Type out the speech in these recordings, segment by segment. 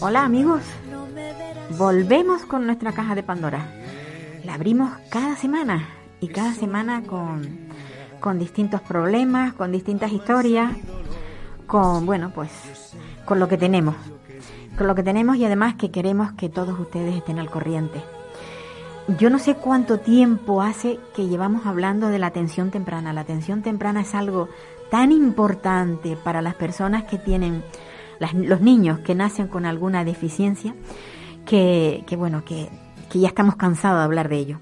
Hola amigos, volvemos con nuestra caja de Pandora. La abrimos cada semana y cada semana con, con distintos problemas, con distintas historias, con, bueno, pues con lo que tenemos. Con lo que tenemos y además que queremos que todos ustedes estén al corriente. Yo no sé cuánto tiempo hace que llevamos hablando de la atención temprana. La atención temprana es algo tan importante para las personas que tienen, las- los niños que nacen con alguna deficiencia, que, que bueno, que, que ya estamos cansados de hablar de ello.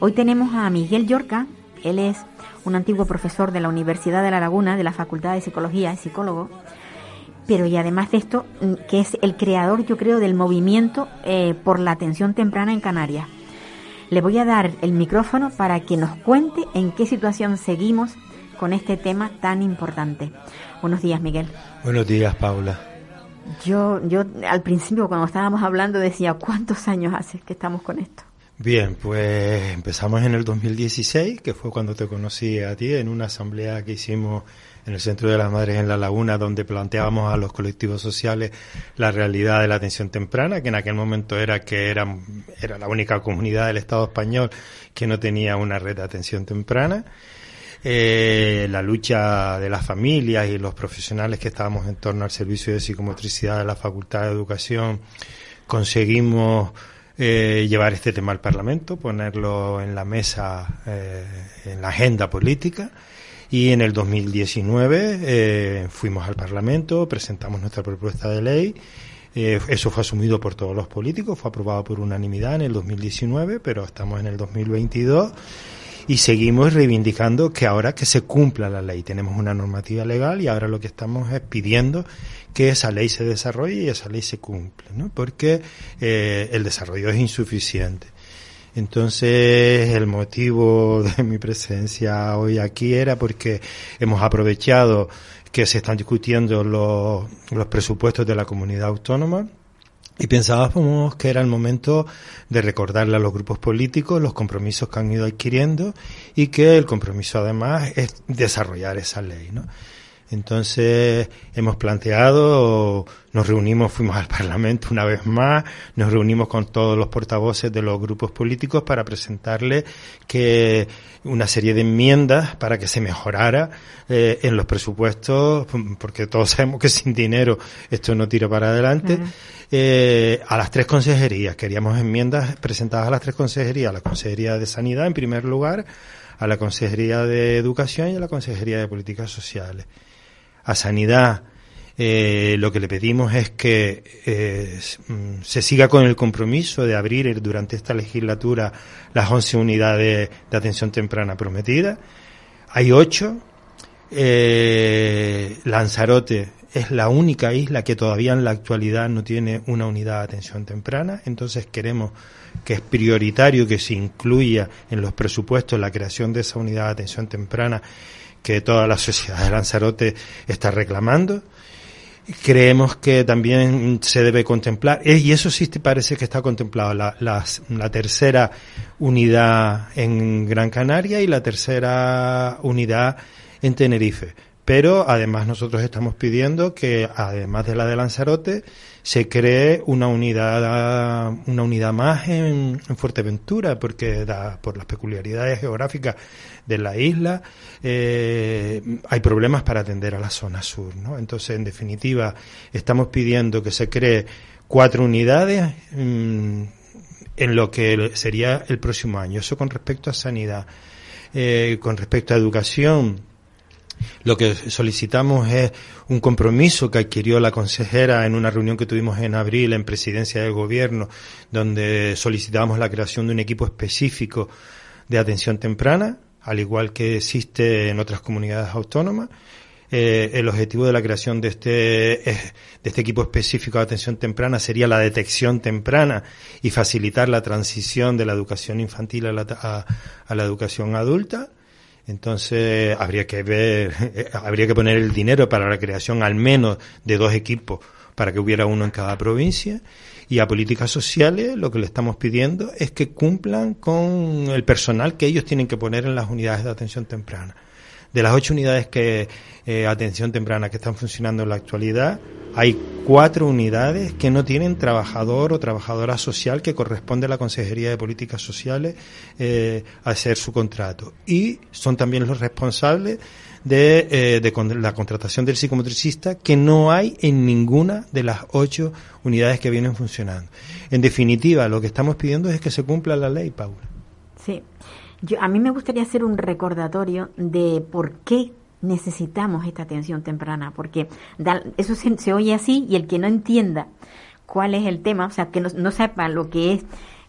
Hoy tenemos a Miguel Yorca, él es un antiguo profesor de la Universidad de La Laguna, de la Facultad de Psicología, es psicólogo, pero y además de esto, mm, que es el creador, yo creo, del movimiento eh, por la atención temprana en Canarias. Le voy a dar el micrófono para que nos cuente en qué situación seguimos con este tema tan importante. Buenos días, Miguel. Buenos días, Paula. Yo, yo al principio cuando estábamos hablando decía, ¿cuántos años hace que estamos con esto? Bien, pues empezamos en el 2016, que fue cuando te conocí a ti en una asamblea que hicimos en el Centro de las Madres en La Laguna, donde planteábamos a los colectivos sociales la realidad de la atención temprana, que en aquel momento era que era, era la única comunidad del Estado español que no tenía una red de atención temprana. Eh, la lucha de las familias y los profesionales que estábamos en torno al servicio de psicomotricidad de la Facultad de Educación conseguimos eh, llevar este tema al Parlamento, ponerlo en la mesa, eh, en la agenda política. Y en el 2019 eh, fuimos al Parlamento, presentamos nuestra propuesta de ley. Eh, eso fue asumido por todos los políticos, fue aprobado por unanimidad en el 2019, pero estamos en el 2022 y seguimos reivindicando que ahora que se cumpla la ley. Tenemos una normativa legal y ahora lo que estamos es pidiendo que esa ley se desarrolle y esa ley se cumpla, ¿no? Porque eh, el desarrollo es insuficiente. Entonces, el motivo de mi presencia hoy aquí era porque hemos aprovechado que se están discutiendo los, los presupuestos de la comunidad autónoma y pensábamos que era el momento de recordarle a los grupos políticos los compromisos que han ido adquiriendo y que el compromiso además es desarrollar esa ley, ¿no? Entonces hemos planteado, nos reunimos, fuimos al Parlamento una vez más, nos reunimos con todos los portavoces de los grupos políticos para presentarle que una serie de enmiendas para que se mejorara eh, en los presupuestos, porque todos sabemos que sin dinero esto no tira para adelante. Eh, a las tres consejerías, queríamos enmiendas presentadas a las tres consejerías, a la Consejería de Sanidad en primer lugar, a la Consejería de Educación y a la Consejería de Políticas Sociales a Sanidad eh, lo que le pedimos es que eh, mm, se siga con el compromiso de abrir durante esta legislatura las 11 unidades de atención temprana prometidas. Hay ocho. Eh, Lanzarote es la única isla que todavía en la actualidad no tiene una unidad de atención temprana, entonces queremos que es prioritario que se incluya en los presupuestos la creación de esa unidad de atención temprana que toda la sociedad de Lanzarote está reclamando. Creemos que también se debe contemplar, y eso sí parece que está contemplado, la, las- la tercera unidad en Gran Canaria y la tercera unidad en Tenerife. Pero además nosotros estamos pidiendo que, además de la de Lanzarote, se cree una unidad, una unidad más en, en Fuerteventura, porque da, por las peculiaridades geográficas de la isla, eh, hay problemas para atender a la zona sur, ¿no? Entonces, en definitiva, estamos pidiendo que se cree cuatro unidades mm, en lo que sería el próximo año. Eso con respecto a sanidad. Eh, con respecto a educación, Lo que solicitamos es un compromiso que adquirió la consejera en una reunión que tuvimos en abril en presidencia del gobierno, donde solicitamos la creación de un equipo específico de atención temprana, al igual que existe en otras comunidades autónomas. Eh, el objetivo de la creación de este, de este equipo específico de atención temprana sería la detección temprana y facilitar la transición de la educación infantil a la, a la educación adulta entonces habría que ver, habría que poner el dinero para la creación al menos de dos equipos para que hubiera uno en cada provincia. Y a políticas sociales lo que le estamos pidiendo es que cumplan con el personal que ellos tienen que poner en las unidades de atención temprana. De las ocho unidades que eh, atención temprana que están funcionando en la actualidad, hay cuatro unidades que no tienen trabajador o trabajadora social que corresponde a la Consejería de Políticas Sociales eh, hacer su contrato. Y son también los responsables de, eh, de, la contratación del psicomotricista que no hay en ninguna de las ocho unidades que vienen funcionando. En definitiva, lo que estamos pidiendo es que se cumpla la ley, Paula. Sí. Yo, a mí me gustaría hacer un recordatorio de por qué necesitamos esta atención temprana, porque eso se, oye así y el que no entienda cuál es el tema, o sea, que no, sepa lo que es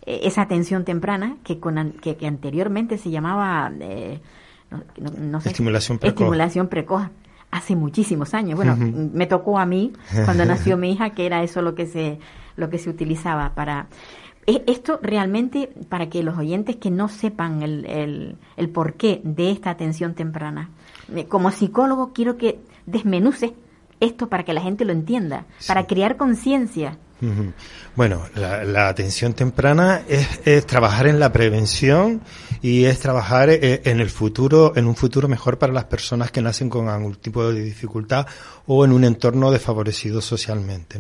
eh, esa atención temprana, que, con, que, anteriormente se llamaba eh, no, sé, estimulación precoz. Estimulación precoz hace muchísimos años. Bueno, me tocó a mí cuando nació mi hija que era eso lo que se lo que se utilizaba para esto realmente para que los oyentes que no sepan el, el, el porqué de esta atención temprana. Como psicólogo quiero que desmenuce esto para que la gente lo entienda, para crear conciencia. Bueno, la, atención temprana es, trabajar en la prevención y es trabajar eh, en el futuro, en un futuro mejor para las personas que nacen con algún tipo de dificultad o en un entorno desfavorecido socialmente.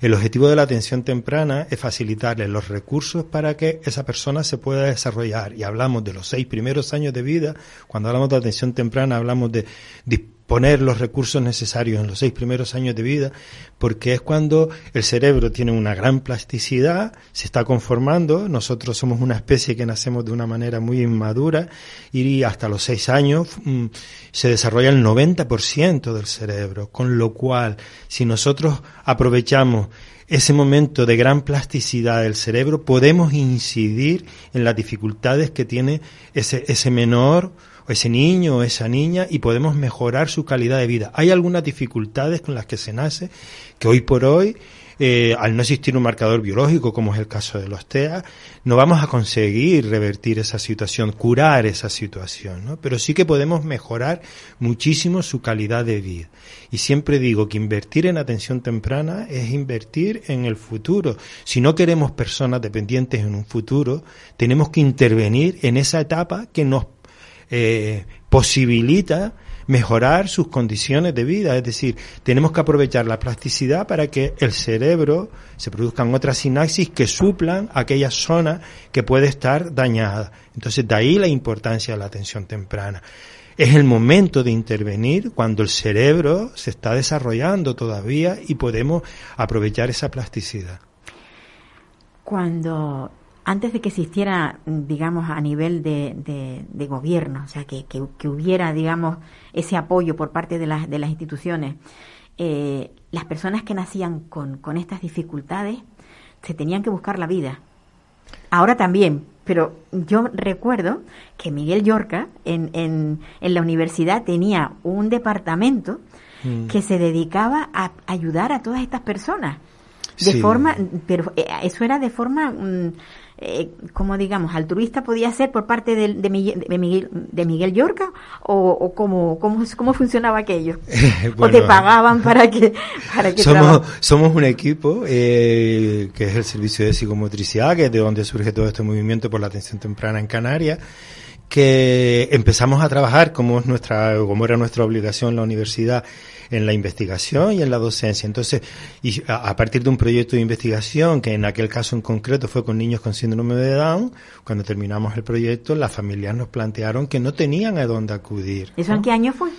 El objetivo de la atención temprana es facilitarle los recursos para que esa persona se pueda desarrollar. Y hablamos de los seis primeros años de vida. Cuando hablamos de atención temprana hablamos de poner los recursos necesarios en los seis primeros años de vida, porque es cuando el cerebro tiene una gran plasticidad, se está conformando, nosotros somos una especie que nacemos de una manera muy inmadura y hasta los seis años mm, se desarrolla el 90% del cerebro, con lo cual si nosotros aprovechamos ese momento de gran plasticidad del cerebro, podemos incidir en las dificultades que tiene ese, ese menor ese niño o esa niña y podemos mejorar su calidad de vida. Hay algunas dificultades con las que se nace que hoy por hoy eh, al no existir un marcador biológico, como es el caso de los TEA, no vamos a conseguir revertir esa situación, curar esa situación, ¿no? Pero sí que podemos mejorar muchísimo su calidad de vida. Y siempre digo que invertir en atención temprana es invertir en el futuro. Si no queremos personas dependientes en un futuro, tenemos que intervenir en esa etapa que nos eh, posibilita mejorar sus condiciones de vida. Es decir, tenemos que aprovechar la plasticidad para que el cerebro se produzcan otras sinapsis que suplan aquella zona que puede estar dañada. Entonces, de ahí la importancia de la atención temprana. Es el momento de intervenir cuando el cerebro se está desarrollando todavía y podemos aprovechar esa plasticidad. Cuando antes de que existiera, digamos, a nivel de, de, gobierno, o sea, que, que, hubiera, digamos, ese apoyo por parte de, las de las instituciones, eh, las personas que nacían con, con estas dificultades se tenían que buscar la vida. Ahora también, pero yo recuerdo que Miguel Yorca en, en, en la universidad tenía un departamento mm. que se dedicaba a ayudar a todas estas personas. De forma, pero eh, eso era de forma... Mm, eh, como digamos, altruista podía ser por parte de, de, Miguel, de, Miguel, de Miguel Yorca o, o cómo, cómo, cómo, funcionaba aquello? ¿O te pagaban para que, para que somos, somos un equipo eh, que es el Servicio de Psicomotricidad, que es de donde surge todo este movimiento por la atención temprana en Canarias que empezamos a trabajar como es nuestra como era nuestra obligación en la universidad en la investigación y en la docencia entonces y a, partir de un proyecto de investigación que en aquel caso en concreto fue con niños con síndrome de Down cuando terminamos el proyecto las familias nos plantearon que no tenían a dónde acudir ¿eso en qué año fue?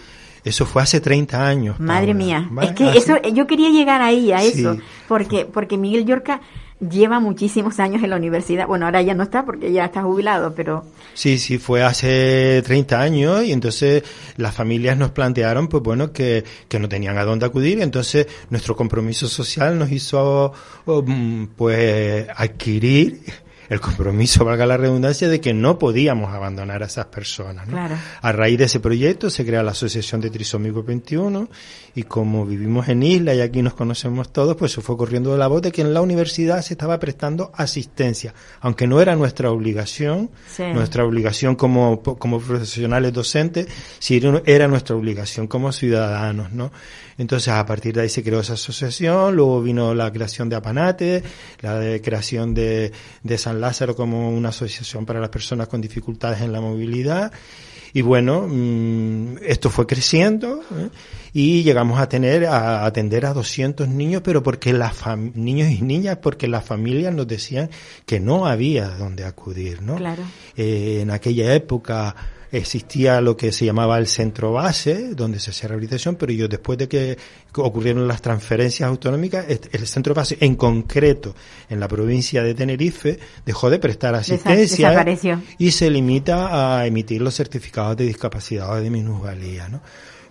Eso fue hace 30 años. Madre mía. Es que eso, yo quería llegar ahí, a eso. Porque, porque Miguel Yorca lleva muchísimos años en la universidad. Bueno, ahora ya no está porque ya está jubilado, pero... Sí, sí, fue hace 30 años y entonces las familias nos plantearon, pues bueno, que, que no tenían a dónde acudir. Entonces nuestro compromiso social nos hizo, um, pues, adquirir el compromiso, valga la redundancia, de que no podíamos abandonar a esas personas. ¿no? Claro. A raíz de ese proyecto se crea la Asociación de Trisómico 21 y como vivimos en isla y aquí nos conocemos todos, pues se fue corriendo de la voz de que en la universidad se estaba prestando asistencia, aunque no era nuestra obligación, Sí. nuestra obligación como, como profesionales docentes, sí era- nuestra obligación como ciudadanos, ¿no? Entonces, a partir de ahí se creó esa asociación, luego vino la creación de Apanate, la de creación de, de San Lázaro como una asociación para las personas con dificultades en la movilidad. Y bueno, mm, esto fue creciendo ¿eh? y llegamos a tener, a atender a 200 niños, pero porque las niños y niñas, porque las familias nos decían que no había donde acudir, ¿no? Claro. Eh, en aquella época existía lo que se llamaba el centro base, donde se hacía rehabilitación, pero yo después de que ocurrieron las transferencias autonómicas, el centro base en concreto en la provincia de Tenerife dejó de prestar asistencia desapareció. y se limita a emitir los certificados de discapacidad o de minusvalía, ¿no?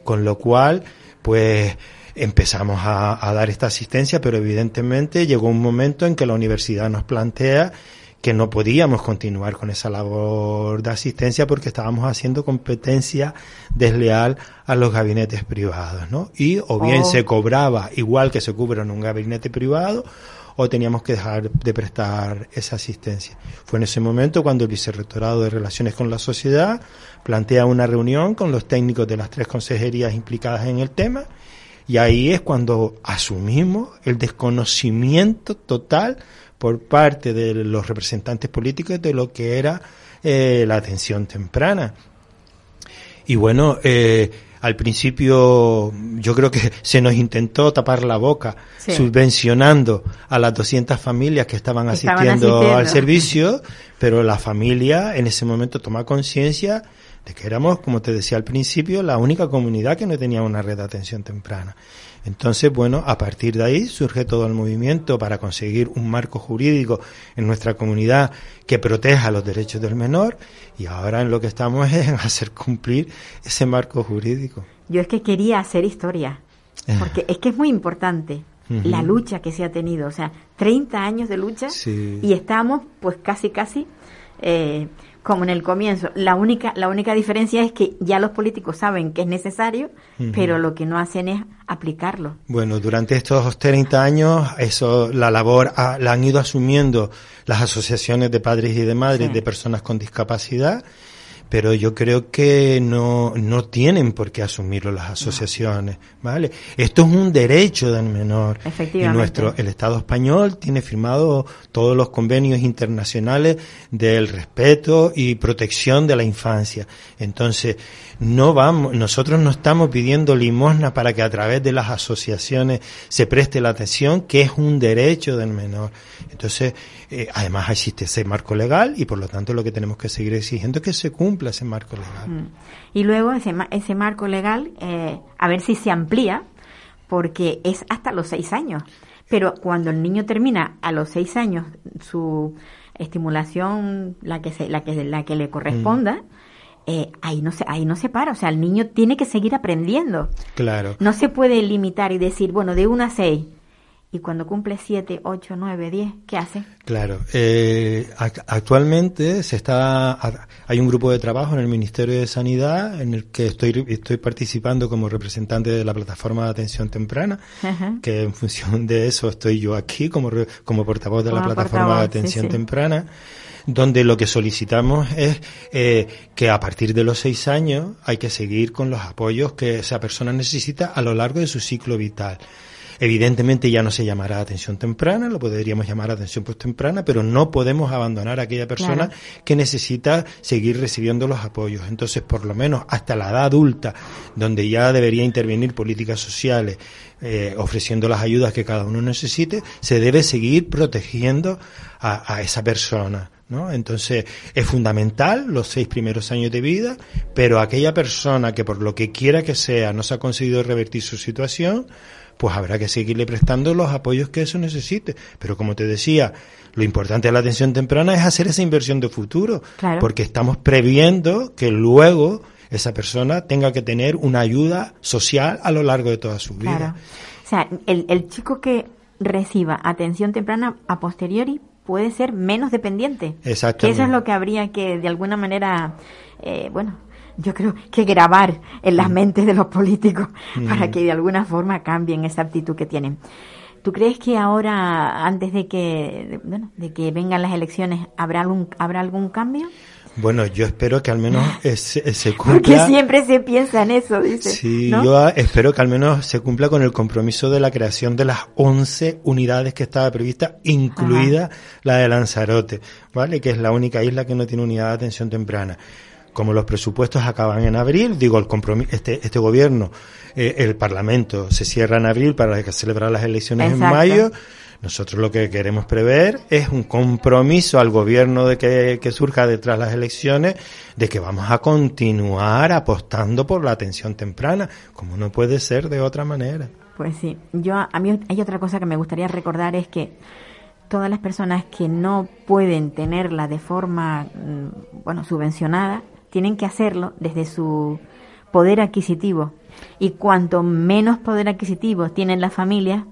Con lo cual, pues empezamos a, a dar esta asistencia, pero evidentemente llegó un momento en que la universidad nos plantea que no podíamos continuar con esa labor de asistencia porque estábamos haciendo competencia desleal a los gabinetes privados, ¿no? Y o bien Oh. se cobraba igual que se cubre en un gabinete privado o teníamos que dejar de prestar esa asistencia. Fue en ese momento cuando el Vicerrectorado de Relaciones con la Sociedad plantea una reunión con los técnicos de las tres consejerías implicadas en el tema y ahí es cuando asumimos el desconocimiento total por parte de los representantes políticos de lo que era eh, la atención temprana. Y bueno, eh, al principio yo creo que se nos intentó tapar la boca Sí. subvencionando a las 200 familias que estaban Que estaban asistiendo, asistiendo. al servicio, pero la familia en ese momento toma conciencia de que éramos, como te decía al principio, la única comunidad que no tenía una red de atención temprana. Entonces, bueno, a partir de ahí surge todo el movimiento para conseguir un marco jurídico en nuestra comunidad que proteja los derechos del menor y ahora en lo que estamos es en hacer cumplir ese marco jurídico. Yo es que quería hacer historia, porque es que es muy importante la lucha que se ha tenido, o sea, 30 años de lucha Sí. y estamos pues casi casi eh, como en el comienzo. La única la única diferencia es que ya los políticos saben que es necesario, pero lo que no hacen es aplicarlo. Bueno, durante estos 30 años, eso, la labor ah, la han ido asumiendo las asociaciones de padres y de madres Sí. de personas con discapacidad, pero yo creo que no, no tienen por qué asumirlo las asociaciones, ¿vale? Esto es un derecho del menor. Y Efectivamente. nuestro, el Estado español tiene firmado todos los convenios internacionales del respeto y protección de la infancia. Entonces, no vamos, nosotros no estamos pidiendo limosna para que a través de las asociaciones se preste la atención, que es un derecho del menor. Entonces, eh, además existe ese marco legal y por lo tanto lo que tenemos que seguir exigiendo es que se cumpla ese marco legal. Mm. Y luego ese, ese marco legal, eh, a ver si se amplía, porque es hasta los seis años. Pero cuando el niño termina a los seis años su estimulación, la que se, la que la que le corresponda, eh, ahí no se ahí no se para. O sea, el niño tiene que seguir aprendiendo. Claro. No se puede limitar y decir, bueno, de una a seis. Y cuando cumple siete, ocho, nueve, diez, ¿qué hace? Claro. Eh, ac- actualmente se está, hay un grupo de trabajo en el Ministerio de Sanidad en el que estoy, estoy participando como representante de la plataforma de atención temprana, Ajá. que en función de eso estoy yo aquí como, como portavoz de la plataforma de sí, atención sí. temprana donde lo que solicitamos es eh, que a partir de los seis años hay que seguir con los apoyos que esa persona necesita a lo largo de su ciclo vital. Evidentemente ya no se llamará atención temprana, lo podríamos llamar atención postemprana, pero no podemos abandonar a aquella persona Claro. que necesita seguir recibiendo los apoyos. Entonces, por lo menos hasta la edad adulta, donde ya debería intervenir políticas sociales, eh, ofreciendo las ayudas que cada uno necesite, se debe seguir protegiendo a, a esa persona. ¿No? Entonces es fundamental los seis primeros años de vida, pero aquella persona que por lo que quiera que sea no se ha conseguido revertir su situación, pues habrá que seguirle prestando los apoyos que eso necesite. Pero como te decía, lo importante de la atención temprana es hacer esa inversión de futuro, porque estamos previendo que luego esa persona tenga que tener una ayuda social a lo largo de toda su vida. O sea, el, el chico que reciba atención temprana a posteriori puede ser menos dependiente. Exactamente. Que eso es lo que habría que, de alguna manera, eh, bueno, yo creo que grabar en las mm. mentes de los políticos para mm. que de alguna forma cambien esa actitud que tienen. ¿Tú crees que ahora, antes de que, bueno, de que vengan las elecciones, habrá algún, habrá algún cambio? Bueno, yo espero que al menos se cumpla. Porque siempre se piensa en eso, dice. Sí, yo espero que al menos se cumpla con el compromiso de la creación de las 11 unidades que estaba prevista, incluida la de Lanzarote, ¿vale? Que es la única isla que no tiene unidad de atención temprana como los presupuestos acaban en abril, digo, el compromiso, este, este gobierno, eh, el Parlamento se cierra en abril para celebrar las elecciones en mayo, nosotros lo que queremos prever es un compromiso al gobierno de que, surja detrás de las elecciones de que vamos a continuar apostando por la atención temprana, como no puede ser de otra manera. Pues sí, yo a mí hay otra cosa que me gustaría recordar es que todas las personas que no pueden tenerla de forma mm, bueno subvencionada tienen que hacerlo desde su poder adquisitivo y cuanto menos poder adquisitivo tienen las familias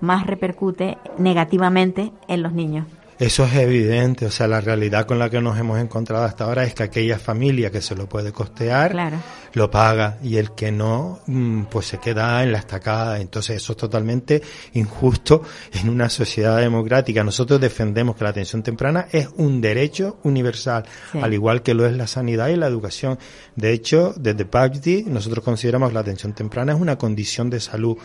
más repercute negativamente en los niños. Eso es evidente, o sea, la realidad con la que nos hemos encontrado hasta ahora es que aquella familia que se lo puede costear lo paga y el que no, mm, pues se queda en la estacada. Entonces eso es totalmente injusto en una sociedad democrática. Nosotros defendemos que la atención temprana es un derecho universal, al igual que lo es la sanidad y la educación. De hecho, desde PACTI nosotros consideramos que la atención temprana es una condición de salud.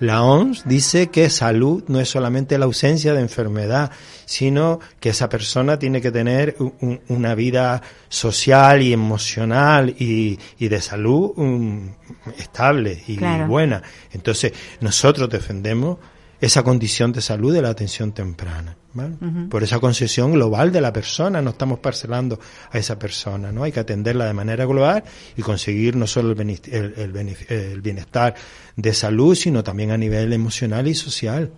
La OMS dice que salud no es solamente la ausencia de enfermedad, sino que esa persona tiene que tener una vida social y emocional y, de salud um, estable y buena. Entonces, nosotros defendemos esa condición de salud de la atención temprana. Por esa concesión global de la persona, no estamos parcelando a esa persona, ¿no? Hay que atenderla de manera global y conseguir no solo el, bienestar de salud, sino también a nivel emocional y social.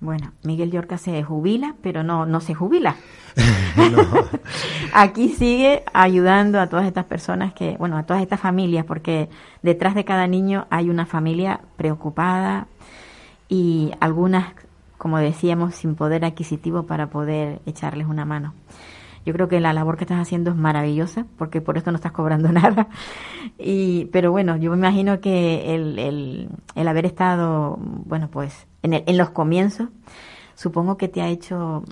Bueno, Miguel Yorca se jubila, pero no, no se jubila. Aquí sigue ayudando a todas estas personas que, bueno, a todas estas familias, porque detrás de cada niño hay una familia preocupada y algunas como decíamos, sin poder adquisitivo para poder echarles una mano. Yo creo que la labor que estás haciendo es maravillosa, porque por esto no estás cobrando nada. Y, pero bueno, yo me imagino que el, el, el haber estado, bueno, pues en, en los comienzos, supongo que te ha hecho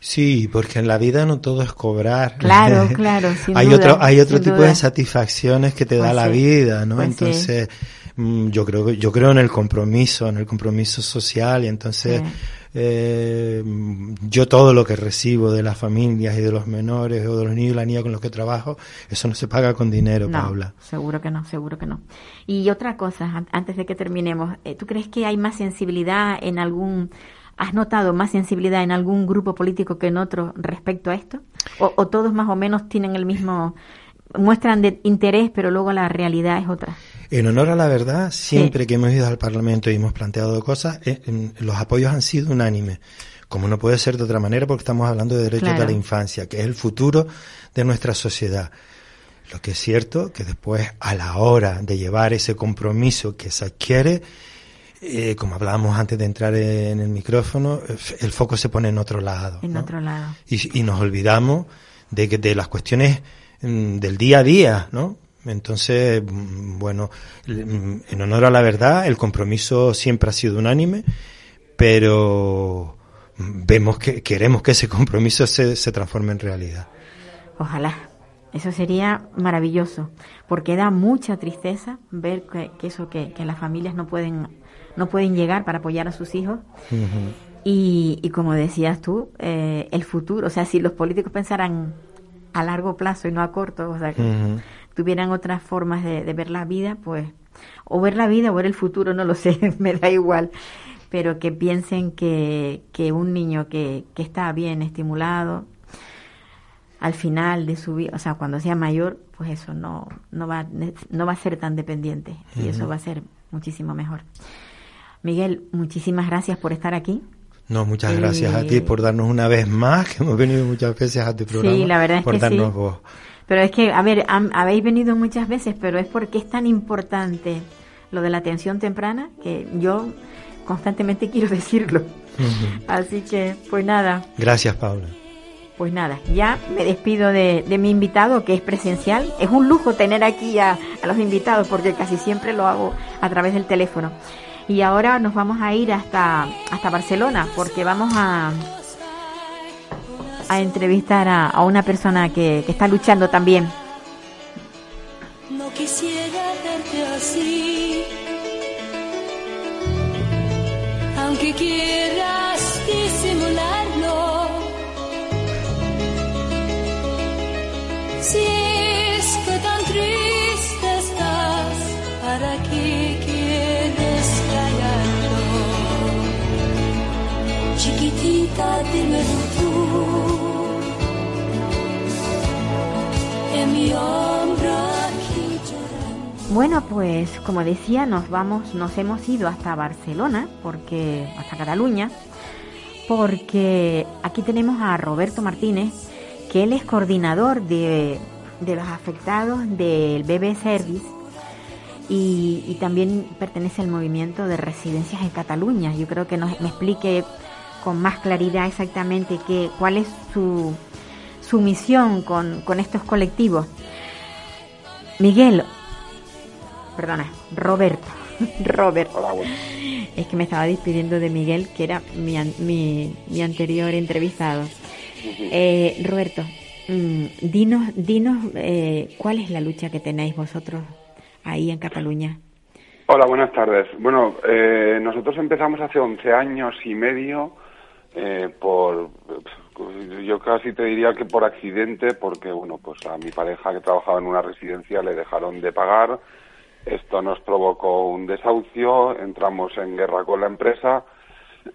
Sí, porque en la vida no todo es cobrar. Claro, claro. hay otro, hay otro tipo de satisfacciones que te da pues la vida, ¿no? Pues Entonces, yo creo yo creo en el compromiso, en el compromiso social y entonces eh, yo todo lo que recibo de las familias y de los menores o de los niños y la niña con los que trabajo, eso no se paga con dinero, no, Paula. Seguro que no, seguro que no. Y otra cosa, antes de que terminemos, eh, ¿tú crees que hay más sensibilidad en algún ¿Has notado más sensibilidad en algún grupo político que en otro respecto a esto? ¿O, o todos más o menos tienen el mismo, muestran de interés, pero luego la realidad es otra? En honor a la verdad, siempre que hemos ido al Parlamento y hemos planteado cosas, eh, los apoyos han sido unánimes. Como no puede ser de otra manera, porque estamos hablando de derechos de la infancia, que es el futuro de nuestra sociedad. Lo que es cierto que después, a la hora de llevar ese compromiso que se adquiere, eh, como hablábamos antes de entrar en el micrófono, el foco se pone en otro lado. En otro lado. Y, y, nos olvidamos de, que, de las cuestiones mm, del día a día, ¿no? Entonces, mm, bueno, mm, en honor a la verdad, el compromiso siempre ha sido unánime, pero vemos que queremos que ese compromiso se, se transforme en realidad. Ojalá. Eso sería maravilloso, porque da mucha tristeza ver que, eso, que, las familias no pueden, no pueden llegar para apoyar a sus hijos. y, y, como decías tú, eh, el futuro, o sea, si los políticos pensaran a largo plazo y no a corto, o sea, tuvieran otras formas de, ver la vida, pues, o ver la vida o ver el futuro, no lo sé, me da igual, pero que piensen que, que un niño que, que está bien estimulado, al final de su vida, o sea, cuando sea mayor, pues eso no, no, va, no va a ser tan dependiente y eso va a ser muchísimo mejor. Miguel, muchísimas gracias por estar aquí. No, muchas gracias a ti por darnos una vez más, que hemos venido muchas veces a tu programa. Sí, la verdad es por que darnos sí. voz. Pero es que, a ver, han- habéis venido muchas veces, pero es porque es tan importante lo de la atención temprana que yo constantemente quiero decirlo. Así que, pues nada, Gracias, Paula. pues nada, ya me despido de, de mi invitado que es presencial. Es un lujo tener aquí a, a los invitados porque casi siempre lo hago a través del teléfono. Y ahora nos vamos a ir hasta, hasta Barcelona porque vamos a, a entrevistar a, a una persona que, que está luchando también. No quisiera verte así. Aunque quieras disimularlo. Si es que tan triste estás, ¿para qué quieres callarlo? Chiquitita, dímelo tú. Bueno, pues como decía, nos vamos, nos hemos ido hasta Barcelona, porque hasta Cataluña, porque aquí tenemos a Roberto Martínez, que él es coordinador de, de los afectados del BB Service y, también pertenece al movimiento de residencias en Cataluña. Yo creo que nos, me explique con más claridad exactamente qué, cuál es su, su misión con, con estos colectivos. Miguel, perdona, Roberto, Robert. Es que me estaba despidiendo de Miguel, que era mi, mi, mi anterior entrevistado. Eh, Roberto, mm, dinos, dinos eh, cuál es la lucha que tenéis vosotros ahí en Cataluña. Hola, buenas tardes. Bueno, eh, nosotros empezamos hace 11 años y medio eh, por, yo casi te diría que por accidente, porque bueno, pues a mi pareja que trabajaba en una residencia le dejaron de pagar. Esto nos provocó un desahucio, entramos en guerra con la empresa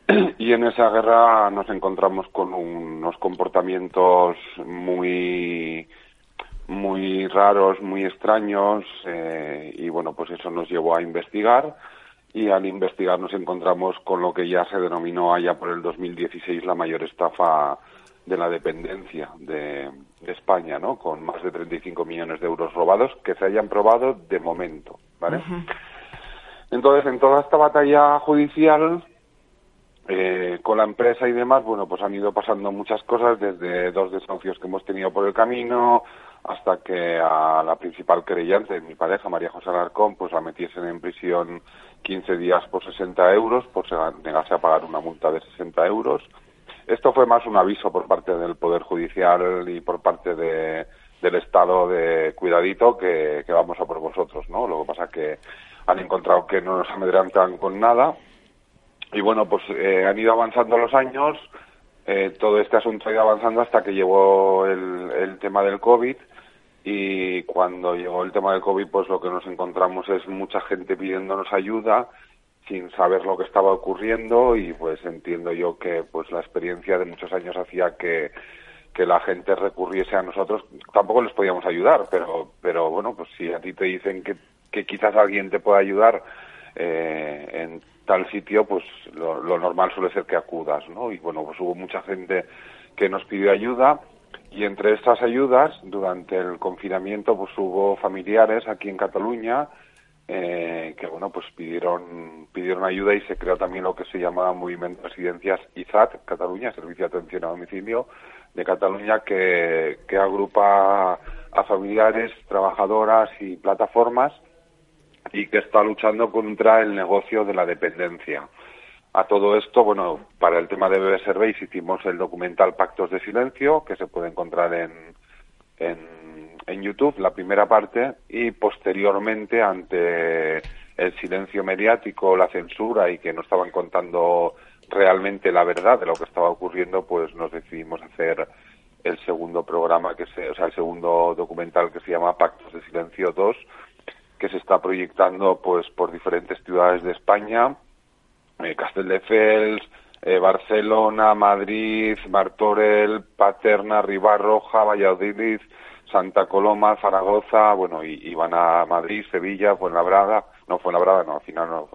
y en esa guerra nos encontramos con unos comportamientos muy muy raros, muy extraños eh, y bueno, pues eso nos llevó a investigar y al investigar nos encontramos con lo que ya se denominó allá por el 2016 la mayor estafa de la dependencia de, de España, ¿no? Con más de 35 millones de euros robados que se hayan probado de momento, ¿vale? Entonces, en toda esta batalla judicial, eh, con la empresa y demás, bueno, pues han ido pasando muchas cosas, desde dos desahucios que hemos tenido por el camino, hasta que a la principal querellante, mi pareja, María José Alarcón, pues la metiesen en prisión 15 días por 60 euros, por se- negarse a pagar una multa de 60 euros. Esto fue más un aviso por parte del Poder Judicial y por parte de, del Estado de cuidadito que, que vamos a por vosotros, ¿no? Lo que pasa que han encontrado que no nos amedrentan con nada y bueno, pues eh, han ido avanzando los años, eh, todo este asunto ha ido avanzando hasta que llegó el, el tema del COVID y cuando llegó el tema del COVID pues lo que nos encontramos es mucha gente pidiéndonos ayuda sin saber lo que estaba ocurriendo y pues entiendo yo que pues la experiencia de muchos años hacía que que la gente recurriese a nosotros. Tampoco les podíamos ayudar pero pero bueno pues si a ti te dicen que, que quizás alguien te pueda ayudar eh, en tal sitio pues lo, lo normal suele ser que acudas no y bueno pues hubo mucha gente que nos pidió ayuda y entre estas ayudas durante el confinamiento pues hubo familiares aquí en Cataluña eh, que bueno pues pidieron pidieron ayuda y se creó también lo que se llamaba Movimiento de Residencias IZAT Cataluña Servicio de Atención a Domicilio de Cataluña que, que agrupa a familiares, trabajadoras y plataformas y que está luchando contra el negocio de la dependencia. A todo esto, bueno, para el tema de Bebé Service hicimos el documental Pactos de Silencio, que se puede encontrar en, en, en YouTube, la primera parte, y posteriormente, ante el silencio mediático, la censura y que no estaban contando realmente la verdad de lo que estaba ocurriendo, pues nos decidimos hacer el segundo programa, que se, o sea, el segundo documental que se llama Pactos de Silencio 2, que se está proyectando pues por diferentes ciudades de España, eh, Castelldefels, eh, Barcelona, Madrid, Martorell, Paterna, Ribarroja, Valladolid, Santa Coloma, Zaragoza, bueno, y, van a Madrid, Sevilla, Fuenlabrada, no Fuenlabrada, no, al final no,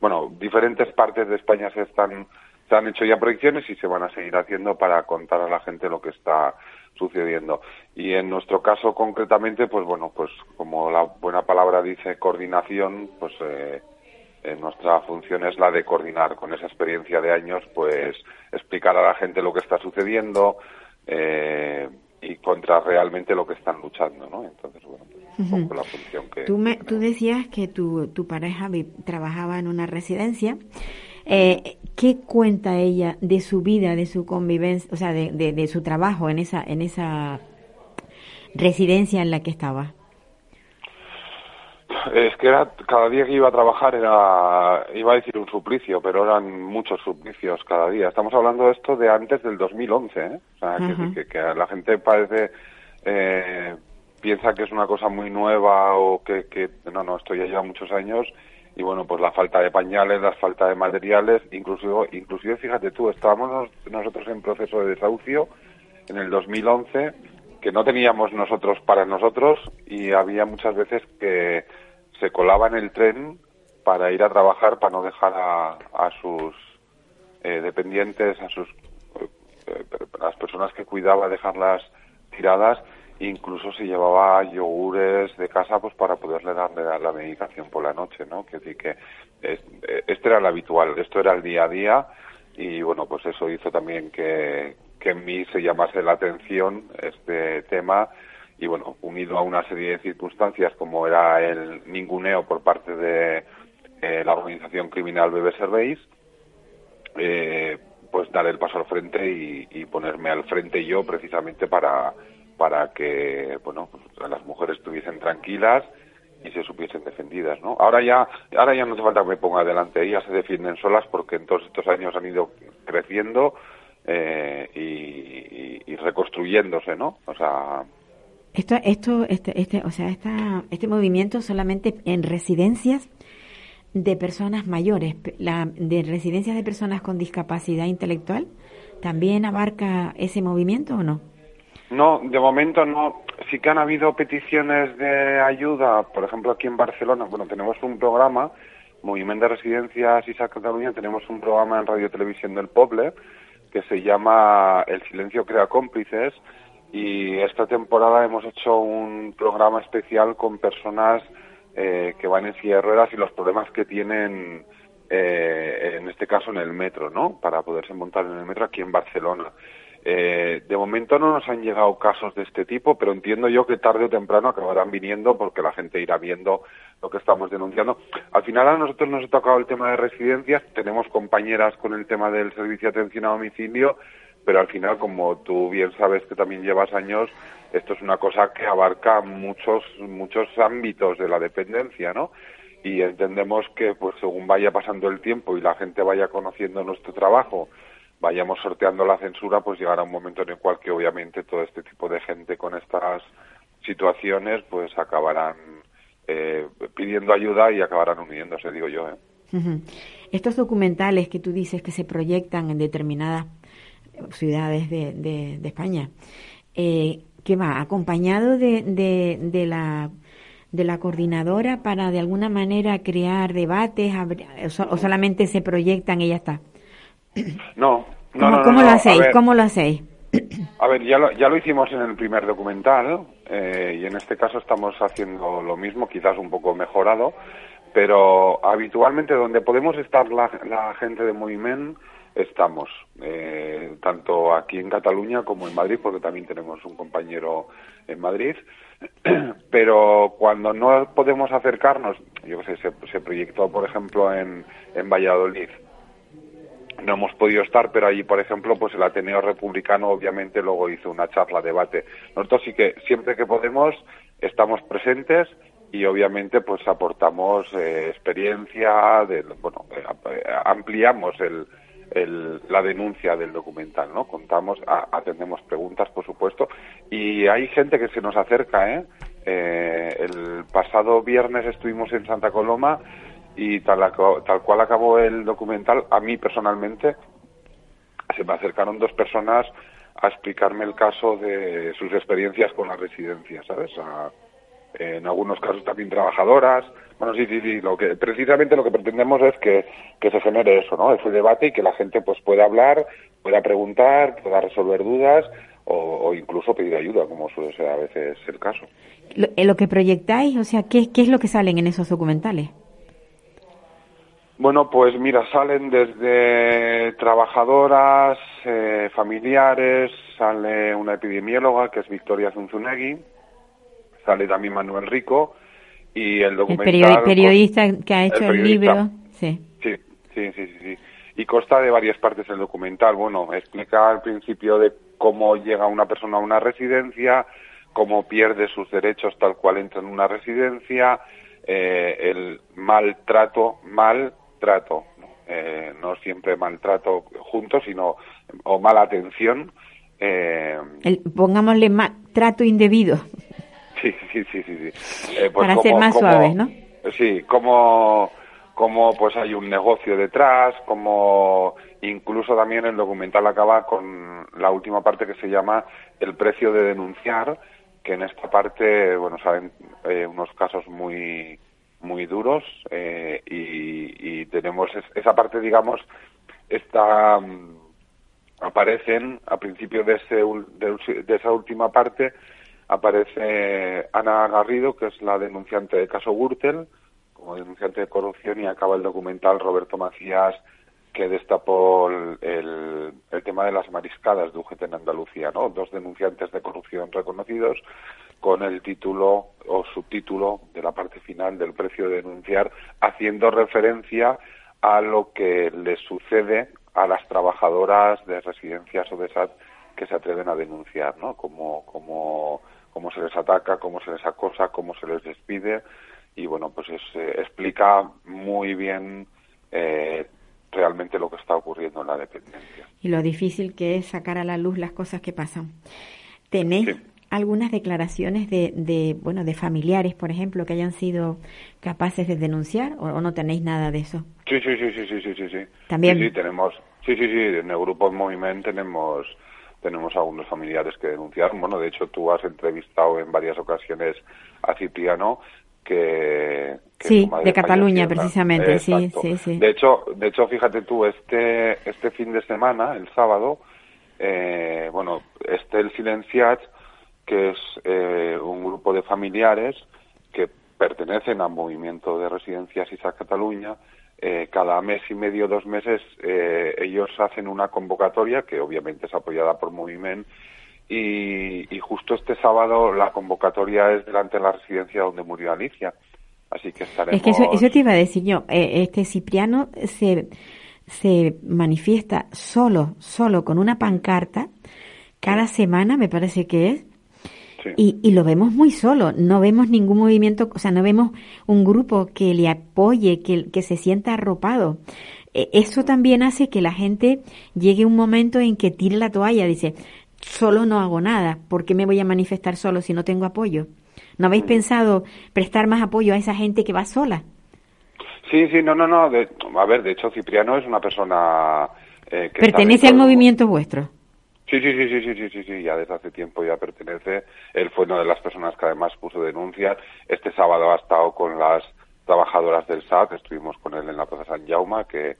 bueno, diferentes partes de España se están se han hecho ya proyecciones y se van a seguir haciendo para contar a la gente lo que está sucediendo. Y en nuestro caso concretamente, pues bueno, pues como la buena palabra dice coordinación, pues eh, nuestra función es la de coordinar con esa experiencia de años, pues explicar a la gente lo que está sucediendo, eh, y contra realmente lo que están luchando, ¿no? Entonces, bueno, pues, la función que... Tú, me, tú decías que tu, tu pareja trabajaba en una residencia. Eh, ¿Qué cuenta ella de su vida, de su convivencia, o sea, de, de, de su trabajo en esa, en esa residencia en la que estaba? Es que era, cada día que iba a trabajar era, iba a decir un suplicio, pero eran muchos suplicios cada día. Estamos hablando de esto de antes del 2011, ¿eh? O sea, que, que, la gente parece, eh, piensa que es una cosa muy nueva o que, que, no, no, esto ya lleva muchos años y bueno, pues la falta de pañales, la falta de materiales, inclusive, inclusive fíjate tú, estábamos nosotros en proceso de desahucio en el 2011 que no teníamos nosotros para nosotros y había muchas veces que se colaba en el tren para ir a trabajar, para no dejar a, sus eh, dependientes, a sus eh, las personas que cuidaba, dejarlas tiradas. Incluso se llevaba yogures de casa pues para poderle darle la medicación por la noche, ¿no? Que decir que este era lo habitual, esto era el día a día y bueno, pues eso hizo también que, que en mí se llamase la atención este tema y bueno, unido a una serie de circunstancias como era el ninguneo por parte de eh, la organización criminal BB Surveys, eh, pues dar el paso al frente y, ponerme al frente yo precisamente para, para que bueno, pues, las mujeres estuviesen tranquilas y se supiesen defendidas, ¿no? Ahora ya, ahora ya no hace falta que me ponga adelante, ellas se defienden solas porque en todos estos años han ido creciendo eh, y, y, reconstruyéndose, ¿no? O sea, esto, esto, este, este, o sea, esta, este movimiento solamente en residencias de personas mayores, la, de residencias de personas con discapacidad intelectual, ¿también abarca ese movimiento o no? No, de momento no. Sí que han habido peticiones de ayuda, por ejemplo, aquí en Barcelona, bueno, tenemos un programa, Movimiento de Residencias ISA Cataluña, tenemos un programa en Radio Televisión del Poble que se llama El Silencio Crea Cómplices, y esta temporada hemos hecho un programa especial con personas eh, que van en silla de ruedas y los problemas que tienen eh, en este caso en el metro, ¿no? Para poderse montar en el metro aquí en Barcelona. Eh, de momento no nos han llegado casos de este tipo, pero entiendo yo que tarde o temprano acabarán viniendo porque la gente irá viendo lo que estamos denunciando. Al final a nosotros nos ha tocado el tema de residencias, tenemos compañeras con el tema del servicio de atención a domicilio, pero al final, como tú bien sabes que también llevas años, esto es una cosa que abarca muchos, muchos ámbitos de la dependencia, ¿no? Y entendemos que, pues, según vaya pasando el tiempo y la gente vaya conociendo nuestro trabajo, vayamos sorteando la censura, pues llegará un momento en el cual que obviamente todo este tipo de gente con estas situaciones, pues acabarán eh, pidiendo ayuda y acabarán uniéndose, digo yo. ¿eh? Estos documentales que tú dices que se proyectan en determinadas ciudades de, de, España, eh, que va acompañado de, de, la de la coordinadora para de alguna manera crear debates o, solamente se proyectan y ya está. No, no, ¿Cómo, lo hacéis? ¿Cómo lo hacéis? A ver, ya lo, ya lo hicimos en el primer documental eh, y en este caso estamos haciendo lo mismo, quizás un poco mejorado, pero habitualmente donde podemos estar la, la gente de Movimiento estamos, eh, tanto aquí en Cataluña como en Madrid, porque también tenemos un compañero en Madrid. Pero cuando no podemos acercarnos, yo sé, se, se proyectó, por ejemplo, en, en Valladolid. No hemos podido estar, pero allí, por ejemplo, pues el Ateneo Republicano obviamente luego hizo una charla, debate. Nosotros sí que siempre que podemos estamos presentes y obviamente pues aportamos eh, experiencia, de, bueno, eh, ampliamos el, la denuncia del documental, ¿no? Contamos, atendemos preguntas, por supuesto, y hay gente que se nos acerca, ¿eh? ¿eh? el pasado viernes estuvimos en Santa Coloma y tal, tal cual acabó el documental, a mí personalmente se me acercaron dos personas a explicarme el caso de sus experiencias con la residencia, ¿sabes? A- en algunos casos también trabajadoras. Bueno, sí, sí, sí. Lo que, precisamente lo que pretendemos es que, que se genere eso, ¿no? Ese debate y que la gente pues pueda hablar, pueda preguntar, pueda resolver dudas o, o incluso pedir ayuda, como suele ser a veces el caso. Lo, eh, lo que proyectáis, o sea, ¿qué, ¿qué es lo que salen en esos documentales? Bueno, pues mira, salen desde trabajadoras, eh, familiares, sale una epidemióloga que es Victoria Zunzunegui, sale también Manuel Rico y el documental... periodi- periodista que ha hecho el, libro. Sí. Sí, sí, sí, sí. Y consta de varias partes el documental. Bueno, explica al principio de cómo llega una persona a una residencia, cómo pierde sus derechos tal cual entra en una residencia, eh, el maltrato, maltrato, ¿no? Eh, no siempre maltrato juntos, sino o mala atención. eh, El, pongámosle más trato indebido. Sí, sí, sí, sí. sí. Eh, pues Para ser como- más como- suaves, ¿no? Sí, como, como pues hay un negocio detrás, como incluso también el documental acaba con la última parte que se llama el precio de denunciar, que en esta parte, bueno, saben eh, unos casos muy muy duros eh, y, y tenemos es- esa parte, digamos, está mm, aparecen a principio de, ese, de, de esa última parte aparece Ana Garrido, que es la denunciante de caso Gürtel, como denunciante de corrupción, y acaba el documental Roberto Macías, que destapó el, tema de las mariscadas de UGT en Andalucía, ¿no? Dos denunciantes de corrupción reconocidos con el título o subtítulo de la parte final del precio de denunciar, haciendo referencia a lo que les sucede a las trabajadoras de residencias o de SAT que se atreven a denunciar, ¿no? Cómo, cómo, cómo se les ataca, cómo se les acosa, cómo se les despide y bueno, pues es, eh, explica muy bien eh, realmente lo que está ocurriendo en la dependencia. Y lo difícil que es sacar a la luz las cosas que pasan. ¿Tenéis Sí. algunas declaraciones de, de, bueno, de familiares, por ejemplo, que hayan sido capaces de denunciar o, o no tenéis nada de eso? Sí, sí, sí, sí, sí, sí, sí, sí. También. Sí, sí, tenemos, sí, sí, sí, en el grupo Moviment tenemos tenemos algunos familiares que denunciaron. Bueno, de hecho tú has entrevistado en varias ocasiones a Cipriano que, que Sí, de Cataluña, precisamente, sí, sí, sí. De hecho, de hecho, fíjate tú, este este fin de semana, el sábado, eh, bueno, Estel Silenciat, que es eh, un grupo de familiares que pertenecen al movimiento de residencias ISA Cataluña, eh, cada mes y medio, dos meses, eh, ellos hacen una convocatoria que obviamente es apoyada por Moviment y, y justo este sábado la convocatoria es delante de la residencia donde murió Alicia. Así que estaremos... Es que eso, eso te iba a decir yo. Eh, este Cipriano se, se manifiesta solo, solo con una pancarta cada semana, me parece que es, Sí. y, y lo vemos muy solo. No vemos ningún movimiento, o sea, no vemos un grupo que le apoye, que, que se sienta arropado. Eh, Eso también hace que la gente llegue un momento en que tire la toalla, dice, solo no hago nada, ¿por qué me voy a manifestar solo si no tengo apoyo? ¿No habéis pensado prestar más apoyo a esa gente que va sola? Sí, sí, no, no, no. de- a ver, de hecho, Cipriano es una persona eh, que... Pertenece al movimiento vuestro. Sí, sí, sí, sí, sí, sí, sí, sí, ya desde hace tiempo ya pertenece. Él fue una de las personas que además puso denuncia. Este sábado ha estado con las trabajadoras del SAT, estuvimos con él en la Plaza San Jaume, que,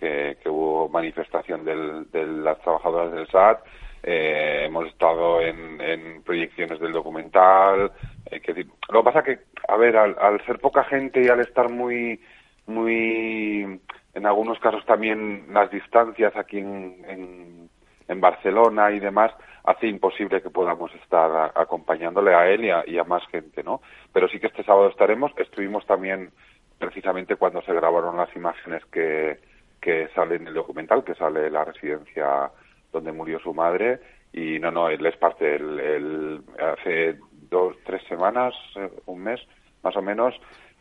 que, que hubo manifestación del- de las trabajadoras del SAT. Eh, hemos estado en, en proyecciones del documental. eh, lo que pasa que, a ver, al, al ser poca gente y al estar muy, muy, en algunos casos también las distancias aquí en, en, en Barcelona y demás, hace imposible que podamos estar acompañándole a él y a, y a más gente, ¿no? Pero sí que este sábado estaremos. Estuvimos también precisamente cuando se grabaron las imágenes que, que salen en el documental, que sale la residencia donde murió su madre. Y no, no, él es parte, el, el- hace dos, tres semanas, eh, un mes más o menos,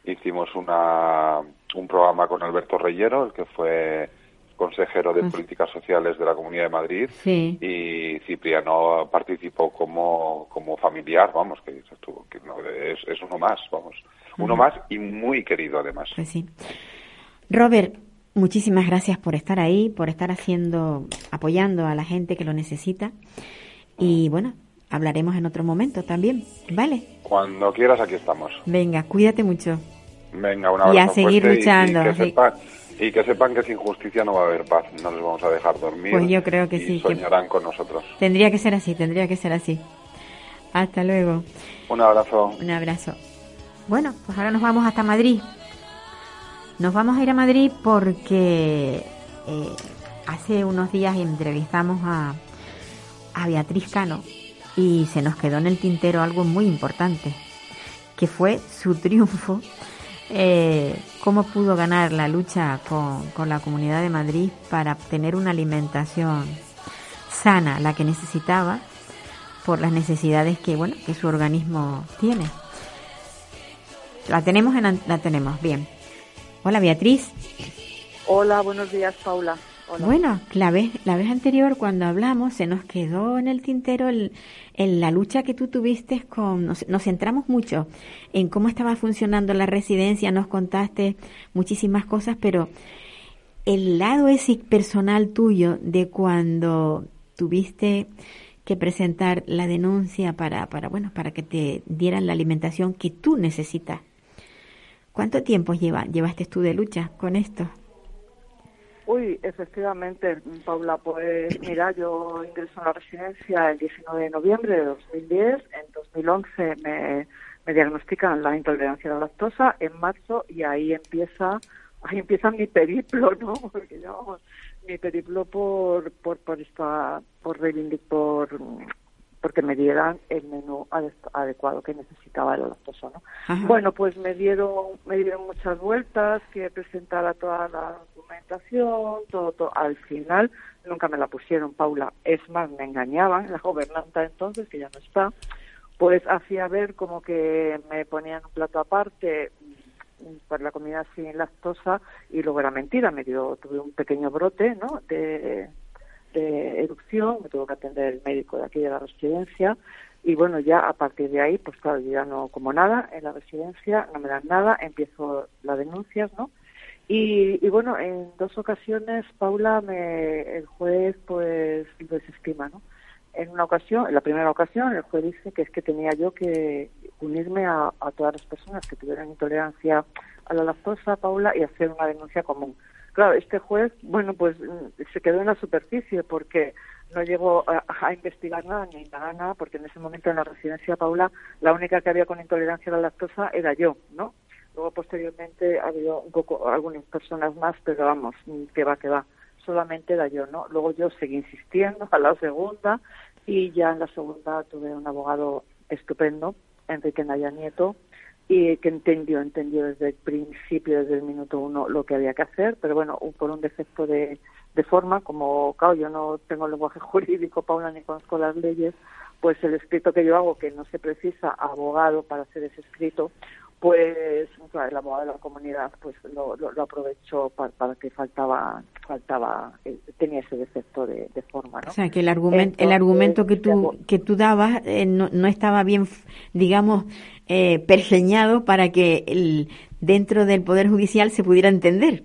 hicimos una, un programa con Alberto Reyero, el que fue consejero de Ah. Políticas Sociales de la Comunidad de Madrid, Sí. y Cipriano participó como, como familiar, vamos, que, que no, es, es uno más, vamos, uno más y muy querido además. Pues sí. Robert, muchísimas gracias por estar ahí, por estar haciendo, apoyando a la gente que lo necesita. Y bueno, hablaremos en otro momento también, ¿vale? Cuando quieras, aquí estamos. Venga, cuídate mucho. Venga, un abrazo Y a seguir fuerte luchando, Y, que sí. sepan, y que sepan que sin justicia no va a haber paz. No les vamos a dejar dormir. Pues yo creo que y sí, que- soñarán con nosotros. Tendría que ser así, tendría que ser así. Hasta luego. Un abrazo. Un abrazo. Bueno, pues ahora nos vamos hasta Madrid. Nos vamos a ir a Madrid porque eh, hace unos días entrevistamos a, a Beatriz Cano y se nos quedó en el tintero algo muy importante, que fue su triunfo, eh, cómo pudo ganar la lucha con, con la Comunidad de Madrid para obtener una alimentación sana, la que necesitaba, por las necesidades que bueno que su organismo tiene. La tenemos en la tenemos bien. Hola Beatriz. Hola, buenos días, Paula. Bueno, la vez la vez anterior cuando hablamos se nos quedó en el tintero el, la lucha que tú tuviste con nos, nos centramos mucho en cómo estaba funcionando la residencia, nos contaste muchísimas cosas, pero el lado ese personal tuyo de cuando tuviste que presentar la denuncia para, para bueno para que te dieran la alimentación que tú necesitas. ¿Cuánto tiempo lleva, llevaste tú de lucha con esto? Uy, efectivamente, Paula, pues mira, yo ingreso en la residencia el 19 de noviembre de 2010. En 2011 me, me diagnostican la intolerancia a la lactosa en marzo y ahí empieza ahí empieza mi periplo, ¿no? Porque mi periplo por por por esta por reivindic- por porque me dieran el menú ade- adecuado que necesitaba la lactosa, ¿no? Ajá. Bueno, pues me dieron, me dieron muchas vueltas, que presentara toda la documentación, todo, todo. Al final nunca me la pusieron, Paula. Es más, me engañaban, la gobernanta entonces, que ya no está, pues hacía ver como que me ponían un plato aparte mm, por la comida sin lactosa y luego era mentira, me dio, tuve un pequeño brote, ¿no? De, de erupción, me tuvo que atender el médico de aquí de la residencia y bueno, ya a partir de ahí, pues claro, yo ya no como nada en la residencia, no me dan nada, empiezo las denuncias, ¿no? Y, y bueno, en dos ocasiones, Paula, me, el juez pues lo desestima, ¿no? En una ocasión, en la primera ocasión, el juez dice que es que tenía yo que unirme a, a todas las personas que tuvieran intolerancia a la lactosa, Paula, y hacer una denuncia común. Claro, este juez, bueno, pues mm, se quedó en la superficie porque no llegó a, investigar nada ni nada, nada, porque en ese momento en la residencia, Paula, la única que había con intolerancia a la lactosa era yo, ¿no? Luego, posteriormente, ha habido un poco, algunas personas más, pero vamos, mm, que va, que va. Solamente era yo, ¿no? Luego yo seguí insistiendo a la segunda y ya en la segunda tuve un abogado estupendo, Enrique Naya Nieto, y que entendió, entendió desde el principio, desde el minuto uno, lo que había que hacer, pero bueno, por un defecto de, de forma, como, claro, yo no tengo lenguaje jurídico, Paula, ni conozco las leyes, pues el escrito que yo hago, que no se precisa abogado para hacer ese escrito, pues claro, el abogado de la comunidad pues lo, lo, lo aprovechó para, para que faltaba faltaba eh, tenía ese defecto de, de forma ¿no? O sea, que el argumento, el argumento que tú, que tú dabas eh, no, no estaba bien, digamos, eh, pergeñado para que el, dentro del Poder Judicial se pudiera entender.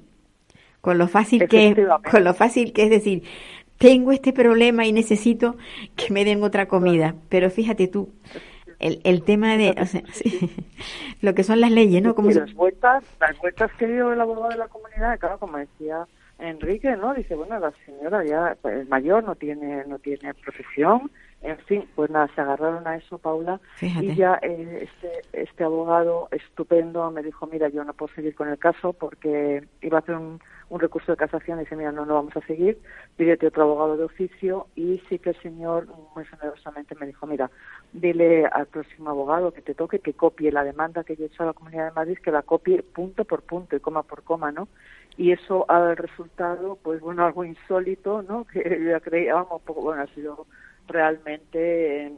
Con lo fácil que, con lo fácil que es decir, tengo este problema y necesito que me den otra comida. Pero fíjate tú, el, el tema de, o sea, sí, lo que son las leyes, ¿no? Como las vueltas las vueltas que dio el abogado de la comunidad claro como decía Enrique no dice bueno la señora ya pues, es mayor no tiene no tiene profesión en fin pues nada se agarraron a eso Paula Fíjate. y ya eh, este este abogado estupendo me dijo mira yo no puedo seguir con el caso porque iba a hacer un, un recurso de casación y dice mira no no vamos a seguir pídete otro abogado de oficio y sí que el señor muy generosamente me dijo mira dile al próximo abogado que te toque que copie la demanda que yo he hecho a la Comunidad de Madrid, que la copie punto por punto y coma por coma, ¿no? Y eso ha resultado, pues bueno, algo insólito, ¿no? Que yo creía, vamos, poco, bueno, ha sido realmente, eh,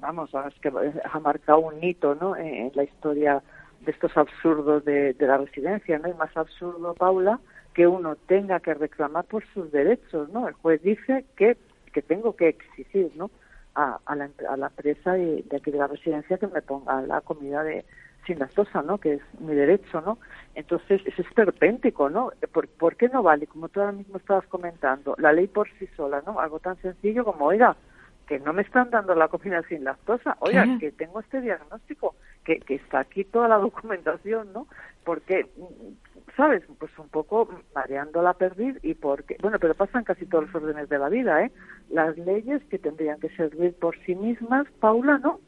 vamos, es que ha marcado un hito, ¿no? En la historia de estos absurdos de, de la residencia, ¿no? Y más absurdo, Paula, que uno tenga que reclamar por sus derechos, ¿no? El juez dice que, que tengo que exigir, ¿no? A, a, la, a la empresa de, de aquí de la residencia que me ponga la comida de sin lactosa, ¿no? Que es mi derecho, ¿no? Entonces, es esperpéntico, ¿no? ¿Por, ¿Por, qué no vale, como tú ahora mismo estabas comentando, la ley por sí sola, ¿no? Algo tan sencillo como, oiga, que no me están dando la comida sin lactosa, oiga, que tengo este diagnóstico, que, que está aquí toda la documentación, ¿no? Porque, ¿sabes? Pues un poco mareando la perdiz y porque, bueno, pero pasan casi todos los órdenes de la vida, ¿eh? Las leyes que tendrían que servir por sí mismas, Paula, ¿no?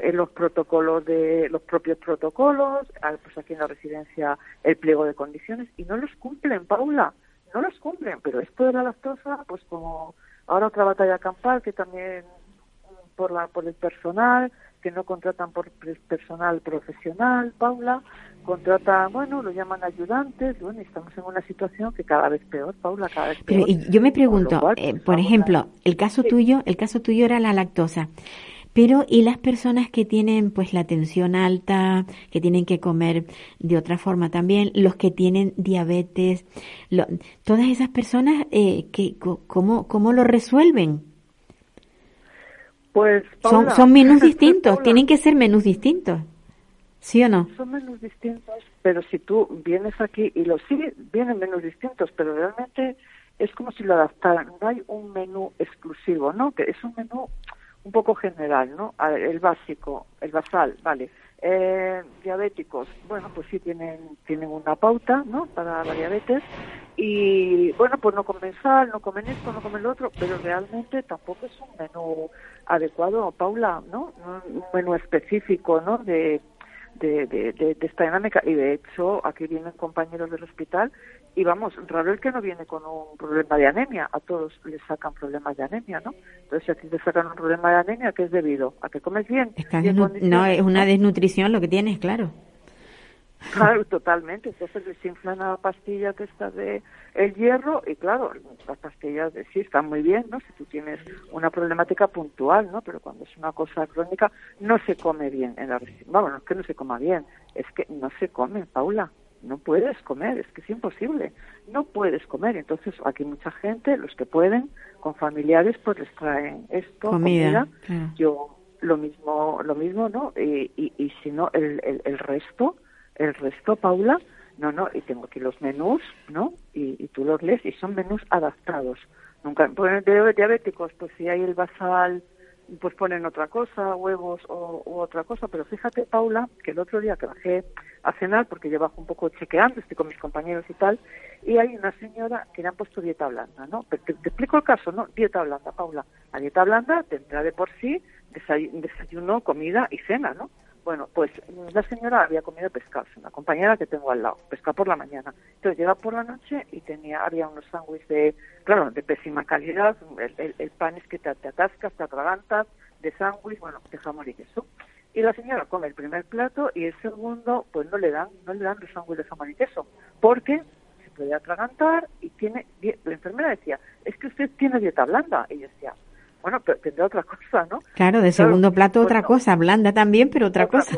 en los protocolos de los propios protocolos, pues aquí en la residencia el pliego de condiciones y no los cumplen, Paula, no los cumplen, pero esto de la lactosa, pues como ahora otra batalla campal que también por la por el personal que no contratan por personal profesional, Paula, contratan, bueno, lo llaman ayudantes, bueno, estamos en una situación que cada vez peor, Paula, cada vez peor. Pero yo me pregunto, eh, por ejemplo, el caso tuyo, el caso tuyo era la lactosa. Pero y las personas que tienen pues la tensión alta, que tienen que comer de otra forma también, los que tienen diabetes, todas esas personas, eh, que, ¿cómo, ¿cómo lo resuelven? Pues son, son menús distintos, tienen que ser menús distintos. ¿Sí o no? Son menús distintos, pero si tú vienes aquí y los sí vienen menús distintos, pero realmente es como si lo adaptaran. No hay un menú exclusivo, ¿no? Que es un menú un poco general, ¿no? El básico, el basal, vale. Eh, diabéticos, bueno, pues sí tienen tienen una pauta, ¿no? Para la diabetes y bueno, pues no comen sal, no comen esto, no comen lo otro, pero realmente tampoco es un menú adecuado, Paula, ¿no? Un menú específico, ¿no? De de, de, de, esta dinámica y de hecho aquí vienen compañeros del hospital y vamos, raro el que no viene con un problema de anemia, a todos les sacan problemas de anemia, ¿no? Entonces, si a ti te sacan un problema de anemia, ¿qué es debido? ¿A que comes bien? no, es una desnutrición lo que tienes, claro. Claro, totalmente. Entonces les inflan la pastilla que está de el hierro y claro, las pastillas de, sí están muy bien, ¿no? Si tú tienes una problemática puntual, ¿no? Pero cuando es una cosa crónica no se come bien en la Vamos, no es que no se coma bien, es que no se come, Paula. No puedes comer, es que es imposible. No puedes comer. Entonces, aquí mucha gente, los que pueden, con familiares, pues les traen esto, comida. Yo lo mismo, lo mismo, ¿no? Y, y, y si no, el, el, el resto, el resto, Paula, no, no, y tengo aquí los menús, ¿no? Y, tú los lees y son menús adaptados. Nunca, pues, de diabéticos, pues si hay el basal, pues ponen otra cosa, huevos o, u otra cosa. Pero fíjate, Paula, que el otro día que bajé a cenar, porque yo un poco chequeando, estoy con mis compañeros y tal, y hay una señora que le han puesto dieta blanda, ¿no? Pero te, te explico el caso, ¿no? Dieta blanda, Paula. La dieta blanda tendrá de por sí desayuno, comida y cena, ¿no? Bueno, pues la señora había comido pescado, una compañera que tengo al lado, pescado por la mañana. Entonces llega por la noche y tenía, había unos sándwiches de, claro, de pésima calidad, el, pan es que te, atascas, te atragantas, de sándwich, bueno, de jamón y queso. Y la señora come el primer plato y el segundo, pues no le dan, no le dan los sándwiches de jamón y queso, porque se puede atragantar y tiene, la enfermera decía, es que usted tiene dieta blanda. Y yo decía, bueno, pero tendrá otra cosa, ¿no? Claro, de segundo plato pues otra cosa, blanda también, pero otra, cosa.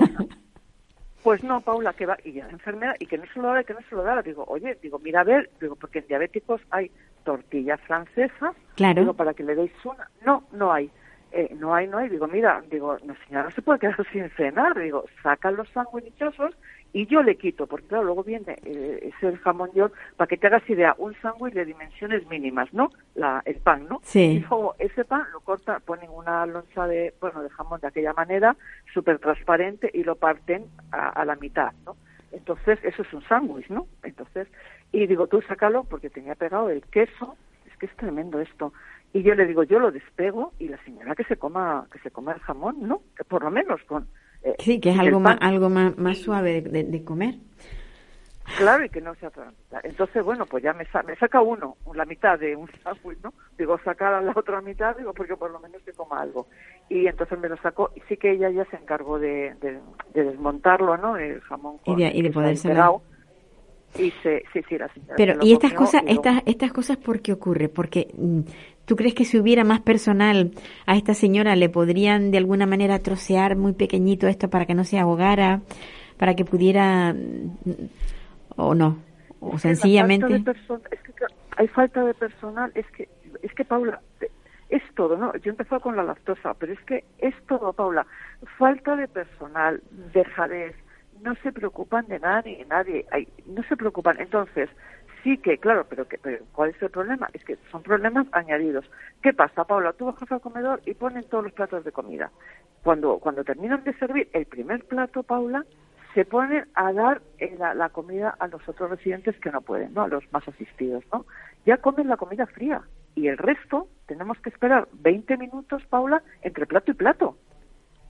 Pues no, Paula, que va, y ya enfermera, y que no se lo da, que no se lo da. Digo, oye, digo, mira a ver, digo, porque en diabéticos hay tortillas francesas, claro. digo, para que le deis una. No, no hay. Eh, no hay, no hay. Digo, mira, digo, no señora, no se puede quedar sin cenar. Digo, saca los sanguinichosos y yo le quito, porque claro, luego viene eh, ese jamón york, para que te hagas idea, un sándwich de dimensiones mínimas, ¿no? La, el pan, ¿no? Sí. Y luego ese pan lo corta, ponen una loncha de, bueno, de jamón de aquella manera, súper transparente, y lo parten a, la mitad, ¿no? Entonces, eso es un sándwich, ¿no? Entonces, y digo, tú sácalo, porque tenía pegado el queso, es que es tremendo esto. Y yo le digo, yo lo despego, y la señora que se coma, que se coma el jamón, ¿no? Por lo menos con eh, sí, que es algo más, algo más, más suave de, comer. Claro, y que no se atraganta. Entonces, bueno, pues ya me, me saca uno, la mitad de un sándwich, ¿no? Digo, sacar la otra mitad, digo, porque por lo menos se coma algo. Y entonces me lo sacó, y sí que ella ya se encargó de, de, desmontarlo, ¿no? El jamón con y de, y de Y se, sí, sí, la Pero, ¿y estas cosas, estas, estas cosas por qué ocurre? Porque mm, ¿Tú crees que si hubiera más personal a esta señora le podrían de alguna manera trocear muy pequeñito esto para que no se ahogara, para que pudiera mm, o no? O sencillamente es que hay falta de personal, es que es que Paula es todo, ¿no? Yo empezó con la lactosa, pero es que es todo, Paula. Falta de personal, dejadez, no se preocupan de nadie, nadie, ay, no se preocupan. Entonces, sí que, claro, pero, que, pero ¿cuál es el problema? Es que son problemas añadidos. ¿Qué pasa, Paula? Tú bajas al comedor y ponen todos los platos de comida. Cuando, cuando terminan de servir el primer plato, Paula, se ponen a dar eh, la, la comida a los otros residentes que no pueden, ¿no? A los más asistidos, ¿no? Ya comen la comida fría y el resto tenemos que esperar 20 minutos, Paula, entre plato y plato.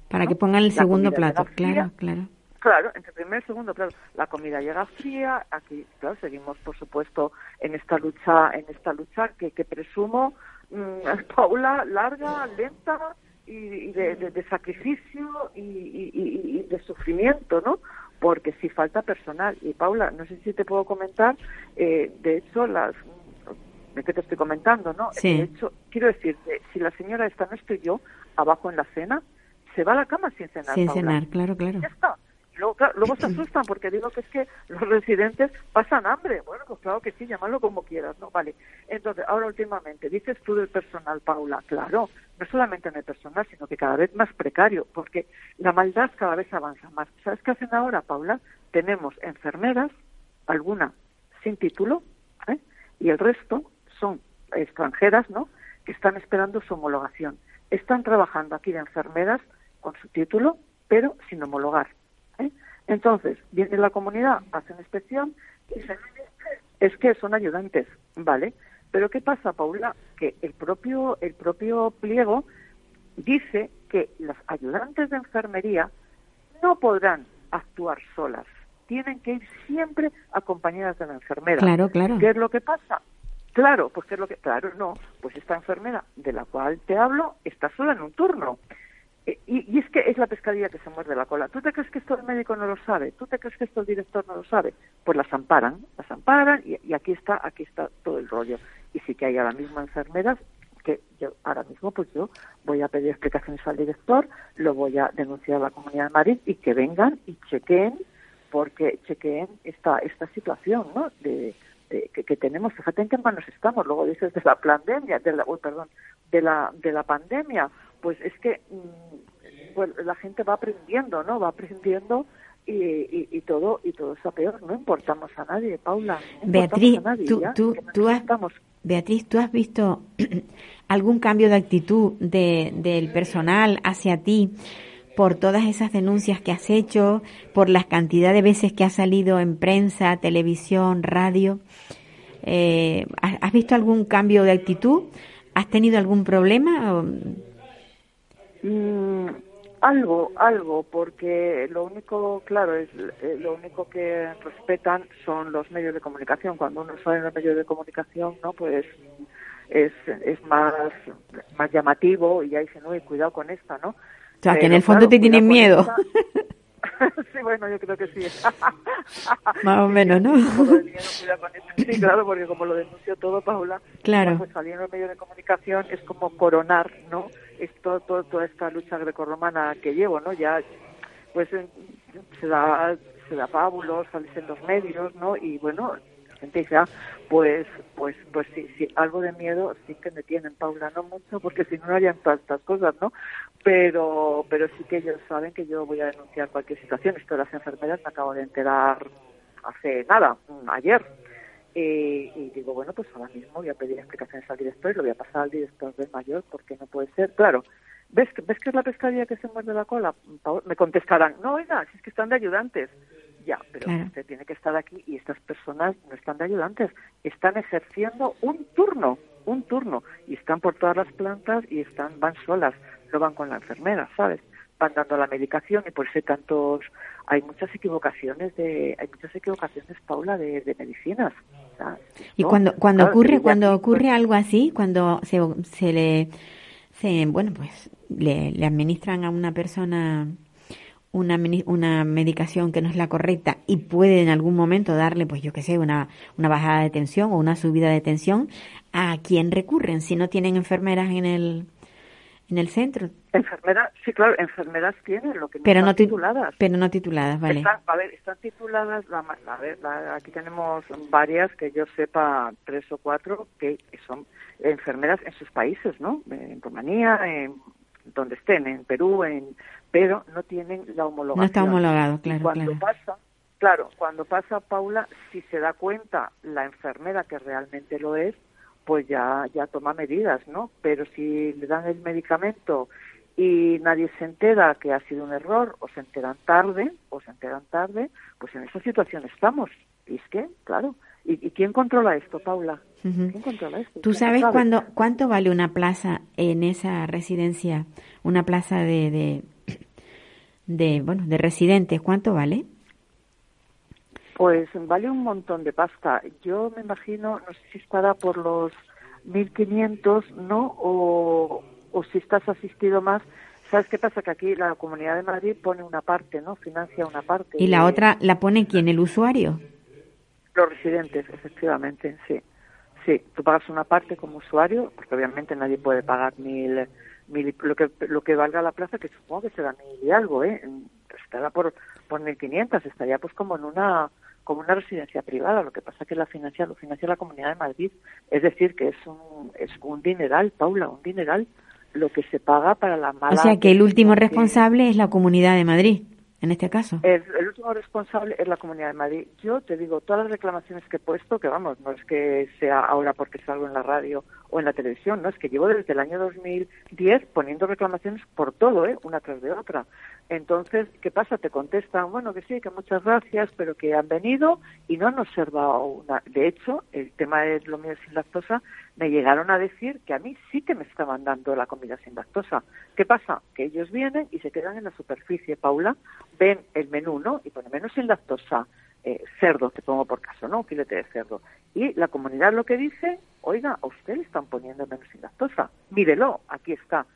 Para que pongan el La segundo plato, fría. claro, claro. Claro, entre primer y segundo, claro, la comida llega fría, aquí, claro, seguimos, por supuesto, en esta lucha, en esta lucha que, que presumo, mm, Paula, larga, lenta y, y de, de- de sacrificio y, y- de sufrimiento, ¿no? Porque si falta personal. Y Paula, no sé si te puedo comentar, eh, de hecho, las de que te estoy comentando, ¿no? Sí. De hecho, quiero decirte, si la señora esta no estoy yo, abajo en la cena, se va a la cama sin cenar. Sin Paula. cenar, claro, claro. Ya está. Luego, claro, luego se asustan porque digo que es que los residentes pasan hambre. Bueno, pues claro que sí, llamarlo como quieras, ¿no? Vale. Entonces, ahora últimamente, dices tú del personal, Paula. Claro, no solamente en el personal, sino que cada vez más precario, porque la maldad cada vez avanza más. ¿Sabes qué hacen ahora, Paula? Tenemos enfermeras, alguna sin título, ¿eh? y el resto son extranjeras, ¿no? Que están esperando su homologación. Están trabajando aquí de enfermeras con su título, pero sin homologar. Entonces, viene la comunidad, hacen inspección y dicen, es que son ayudantes, ¿vale? Pero ¿qué pasa, Paula? Que el propio, el propio pliego dice que las ayudantes de enfermería no podrán actuar solas. Tienen que ir siempre acompañadas de la enfermera. Claro, claro. ¿Qué es lo que pasa? Claro, pues qué es lo que claro, no, pues esta enfermera de la cual te hablo está sola en un turno. Y, y es que es la pescadilla que se muerde la cola. ¿Tú te crees que esto el médico no lo sabe? ¿Tú te crees que esto el director no lo sabe? Pues las amparan, las amparan y, aquí está, aquí está todo el rollo. Y sí que hay ahora mismo enfermeras que yo ahora mismo pues yo voy a pedir explicaciones al director, lo voy a denunciar a la Comunidad de Madrid y que vengan y chequeen porque chequeen esta esta situación, ¿no? De, que, tenemos, fíjate en qué manos estamos. Luego dices de la pandemia, de la, uy, perdón, de la de la pandemia, pues es que mm, pues la gente va aprendiendo, ¿no? Va aprendiendo y, y, y todo y todo está peor. No importamos a nadie, Paula. No Beatriz, importamos a nadie, tú, tú, tú has, Beatriz, ¿tú has visto algún cambio de actitud de, del personal hacia ti por todas esas denuncias que has hecho, por la cantidad de veces que has salido en prensa, televisión, radio? Eh, ¿has, has visto algún cambio de actitud? ¿Has tenido algún problema? Mm, algo, algo, porque lo único, claro, es eh, lo único que respetan son los medios de comunicación. Cuando uno sale en los medios de comunicación, no, pues es, es más más llamativo y ya dicen, uy, cuidado con esta, ¿no? O sea, que en el fondo claro, te tienen miedo. sí, bueno, yo creo que sí. Más o menos, ¿no? Sí, claro, porque como lo denunció todo, Paula, Claro. pues salir en los medios de comunicación es como coronar, ¿no? Es todo, todo- toda esta lucha grecorromana que llevo, ¿no? Ya, pues se da, se da pábulos, sales en los medios, ¿no? Y bueno, la gente dice, ah, pues, pues, pues sí, sí, algo de miedo sí que me tienen, Paula, no mucho, porque si no, no harían todas estas cosas, ¿no? Pero, pero sí que ellos saben que yo voy a denunciar cualquier situación. Esto de las enfermeras me acabo de enterar hace nada, ayer. Eh, y digo, bueno, pues ahora mismo voy a pedir explicaciones al director y lo voy a pasar al director del mayor porque no puede ser. Claro, ¿ves que, ¿ves que es la pescadilla que se muerde la cola? Me contestarán, no, oiga, si es que están de ayudantes. Ya, pero Claro. usted tiene que estar aquí y estas personas no están de ayudantes, están ejerciendo un turno, un turno, y están por todas las plantas y están van solas, no van con la enfermera, ¿sabes? Van dando la medicación y por eso hay tantos, hay muchas equivocaciones de, hay muchas equivocaciones, Paula, de, de medicinas. ¿Sabes? Y ¿No? cuando cuando Claro, ocurre cuando aquí, ocurre pues, algo así, cuando se, se le se bueno pues le, le administran a una persona una una medicación que no es la correcta y puede en algún momento darle pues yo qué sé una una bajada de tensión o una subida de tensión, ¿a quién recurren si no tienen enfermeras en el en el centro? Enfermeras, sí, claro, enfermeras tienen, lo que Pero no ti- tituladas. pero no tituladas, vale. Están, a ver, están tituladas, la, a ver, la- aquí tenemos varias, que yo sepa, tres o cuatro, que son enfermeras en sus países, ¿no? En Rumanía, en donde estén, en Perú, en, pero no tienen la homologación. No está homologado, claro. Y cuando claro. pasa, claro, cuando pasa Paula, si se da cuenta la enfermera que realmente lo es, pues ya, ya toma medidas, ¿no? Pero si le dan el medicamento y nadie se entera que ha sido un error, o se enteran tarde, o se enteran tarde, pues en esa situación estamos. Y es que, claro, ¿y, y quién controla esto, Paula? ¿Quién controla esto? ¿Tú ¿Quién sabes sabe? cuándo, cuánto vale una plaza en esa residencia? Una plaza de, de, de, bueno, de residentes, ¿cuánto vale? Pues vale un montón de pasta. Yo me imagino, no sé si estará por los 1.500, ¿no? O, o si estás asistido más. ¿Sabes qué pasa? Que aquí la Comunidad de Madrid pone una parte, ¿no? Financia una parte. Y la otra la pone quién, el usuario. Los residentes, efectivamente, sí. Sí, tú pagas una parte como usuario, porque obviamente nadie puede pagar mil, mil lo que lo que valga la plaza, que supongo que será mil y algo, ¿eh? Estará por, por 1.500, estaría pues como en una como una residencia privada, lo que pasa que la financia, lo financia la Comunidad de Madrid. Es decir, que es un, es un dineral, Paula, un dineral lo que se paga para la mala... O sea que el último que- responsable es la Comunidad de Madrid, en este caso. el, el último responsable es la Comunidad de Madrid. Yo te digo, todas las reclamaciones que he puesto, que vamos, no es que sea ahora porque salgo en la radio o en la televisión, no, es que llevo desde el año 2010 poniendo reclamaciones por todo, ¿eh? una tras de otra. Entonces, ¿qué pasa? Te contestan, bueno, que sí, que muchas gracias, pero que han venido y no han observado una. De hecho, el tema de lo mío sin lactosa, me llegaron a decir que a mí sí que me estaban dando la comida sin lactosa. ¿Qué pasa? Que ellos vienen y se quedan en la superficie, Paula, ven el menú, ¿no? Y ponen menú sin lactosa, eh, cerdo, te pongo por caso, ¿no? Un filete de cerdo. Y la comunidad lo que dice, oiga, a usted están poniendo menú sin lactosa, mírelo, aquí está.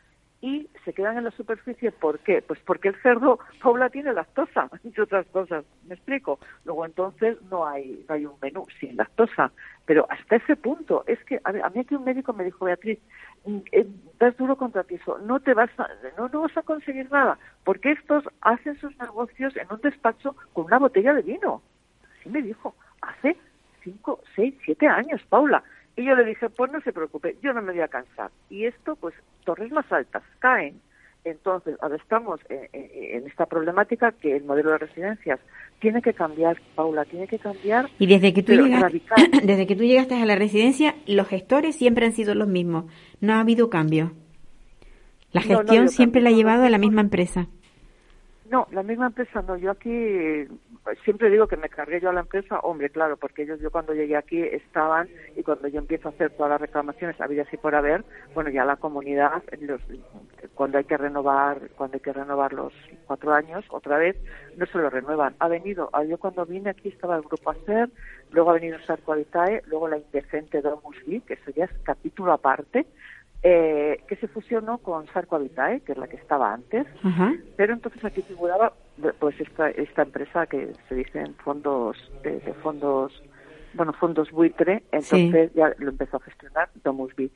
Y se quedan en la superficie, ¿por qué? Pues porque el cerdo, Paula, tiene lactosa, y otras cosas, ¿me explico? Luego entonces no hay, no hay un menú sin lactosa. Pero hasta ese punto, es que a, mí aquí un médico me dijo, Beatriz, mm, eh, das duro contra ti, no te vas a, no, no vas a conseguir nada, porque estos hacen sus negocios en un despacho con una botella de vino. Así me dijo, hace cinco, seis, siete años, Paula. Y yo le dije, pues no se preocupe, yo no me voy a cansar. Y esto, pues, torres más altas caen. Entonces, ahora estamos en, en- en esta problemática que el modelo de residencias tiene que cambiar, Paula, tiene que cambiar. Y desde que tú pero llegas, radical. desde que tú llegaste a la residencia, los gestores siempre han sido los mismos. No ha habido cambio. La No, no ha gestión siempre la ha llevado a la misma empresa. No, la misma empresa no. Yo aquí siempre digo que me cargué yo a la empresa, hombre, claro, porque ellos yo cuando llegué aquí estaban y cuando yo empiezo a hacer todas las reclamaciones habidas y por haber, bueno, ya la comunidad, los, cuando hay que renovar, cuando hay que renovar los cuatro años otra vez, no se lo renuevan. Ha venido, ah, yo cuando vine aquí estaba el grupo ACER, luego ha venido Sarco Habitae, luego la indecente Domus Li, que eso ya es capítulo aparte, eh, que se fusionó con Sarco Habitae, que es la que estaba antes, pero entonces aquí figuraba pues esta, esta empresa que se dicen fondos de, de fondos bueno fondos buitre entonces ya lo empezó a gestionar Domusby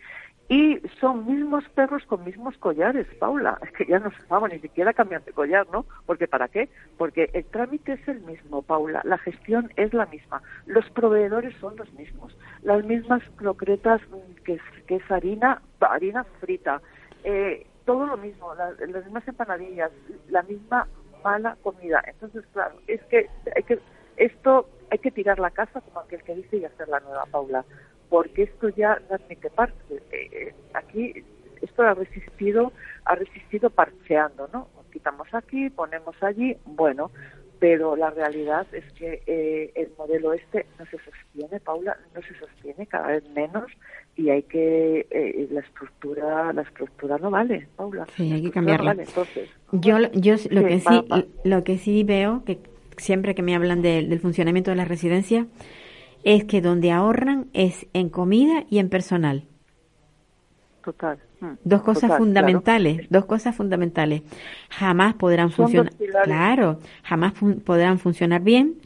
y son mismos perros con mismos collares Paula. Es que ya no se vamos ni siquiera cambian de collar no porque para qué porque el trámite es el mismo Paula. La gestión es la misma. Los proveedores son los mismos. Las mismas crocretas mm, que es, harina harina frita. Eh, todo lo mismo, la- las mismas empanadillas, la misma mala comida. Entonces, claro, es que hay que esto hay que tirar la casa como aquel que dice y hacer la nueva Paula, porque esto ya no admite parte. Eh, eh, aquí esto ha resistido, ha resistido parcheando, ¿no? Quitamos aquí, ponemos allí, bueno, pero la realidad es que eh, el modelo este no se sostiene, Paula, no se sostiene cada vez menos y hay que eh, la estructura la estructura no vale, Paula. Sí, hay que cambiarla. No vale. Entonces, Yo, yo lo Sí, que va- sí, va. lo que sí veo que siempre que me hablan de- del funcionamiento de la residencia es que donde ahorran es en comida y en personal. total. mm, Dos cosas total, fundamentales, claro. dos cosas fundamentales. Jamás podrán Son funcionar, claro, jamás fun- podrán funcionar bien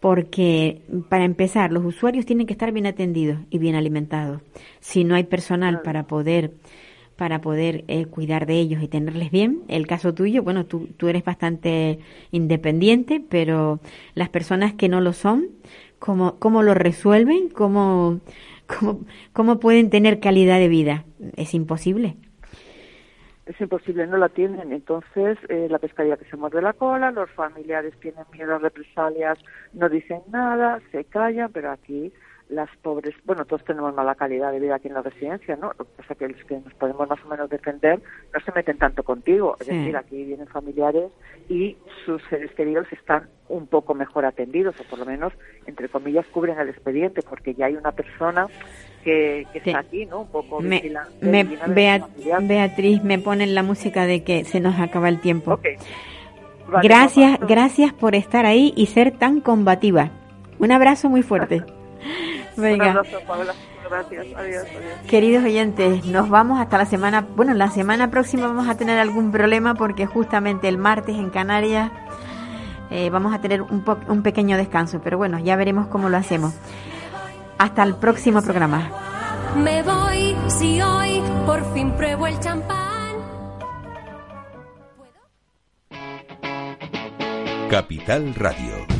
porque para empezar los usuarios tienen que estar bien atendidos y bien alimentados. Si no hay personal Claro. para poder para poder eh, cuidar de ellos y tenerles bien, el caso tuyo, bueno, tú, tú eres bastante independiente, pero las personas que no lo son, ¿cómo, cómo lo resuelven? ¿Cómo, cómo, ¿Cómo pueden tener calidad de vida? Es imposible. es imposible, no la tienen. Entonces, eh, la pescaría que se muerde la cola, los familiares tienen miedo a represalias, no dicen nada, se callan, pero aquí las pobres, bueno, todos tenemos mala calidad de vida aquí en la residencia, ¿no? Lo que pasa es que los que nos podemos más o menos defender no se meten tanto contigo. Es decir, aquí vienen familiares y sus seres queridos están un poco mejor atendidos, o por lo menos, entre comillas, cubren el expediente, porque ya hay una persona que, está aquí, ¿no? Un poco me, Beatriz, me ponen la música de que se nos acaba el tiempo. gracias, gracias por estar ahí y ser tan combativa. Un abrazo muy fuerte. Venga. Gracias. Adiós, Queridos oyentes, nos vamos hasta la semana. Bueno, la semana próxima vamos a tener algún problema porque justamente el martes en Canarias eh, vamos a tener un, un pequeño descanso. Pero bueno, ya veremos cómo lo hacemos. Hasta el próximo programa. Me voy si hoy por fin pruebo el champán. Capital Radio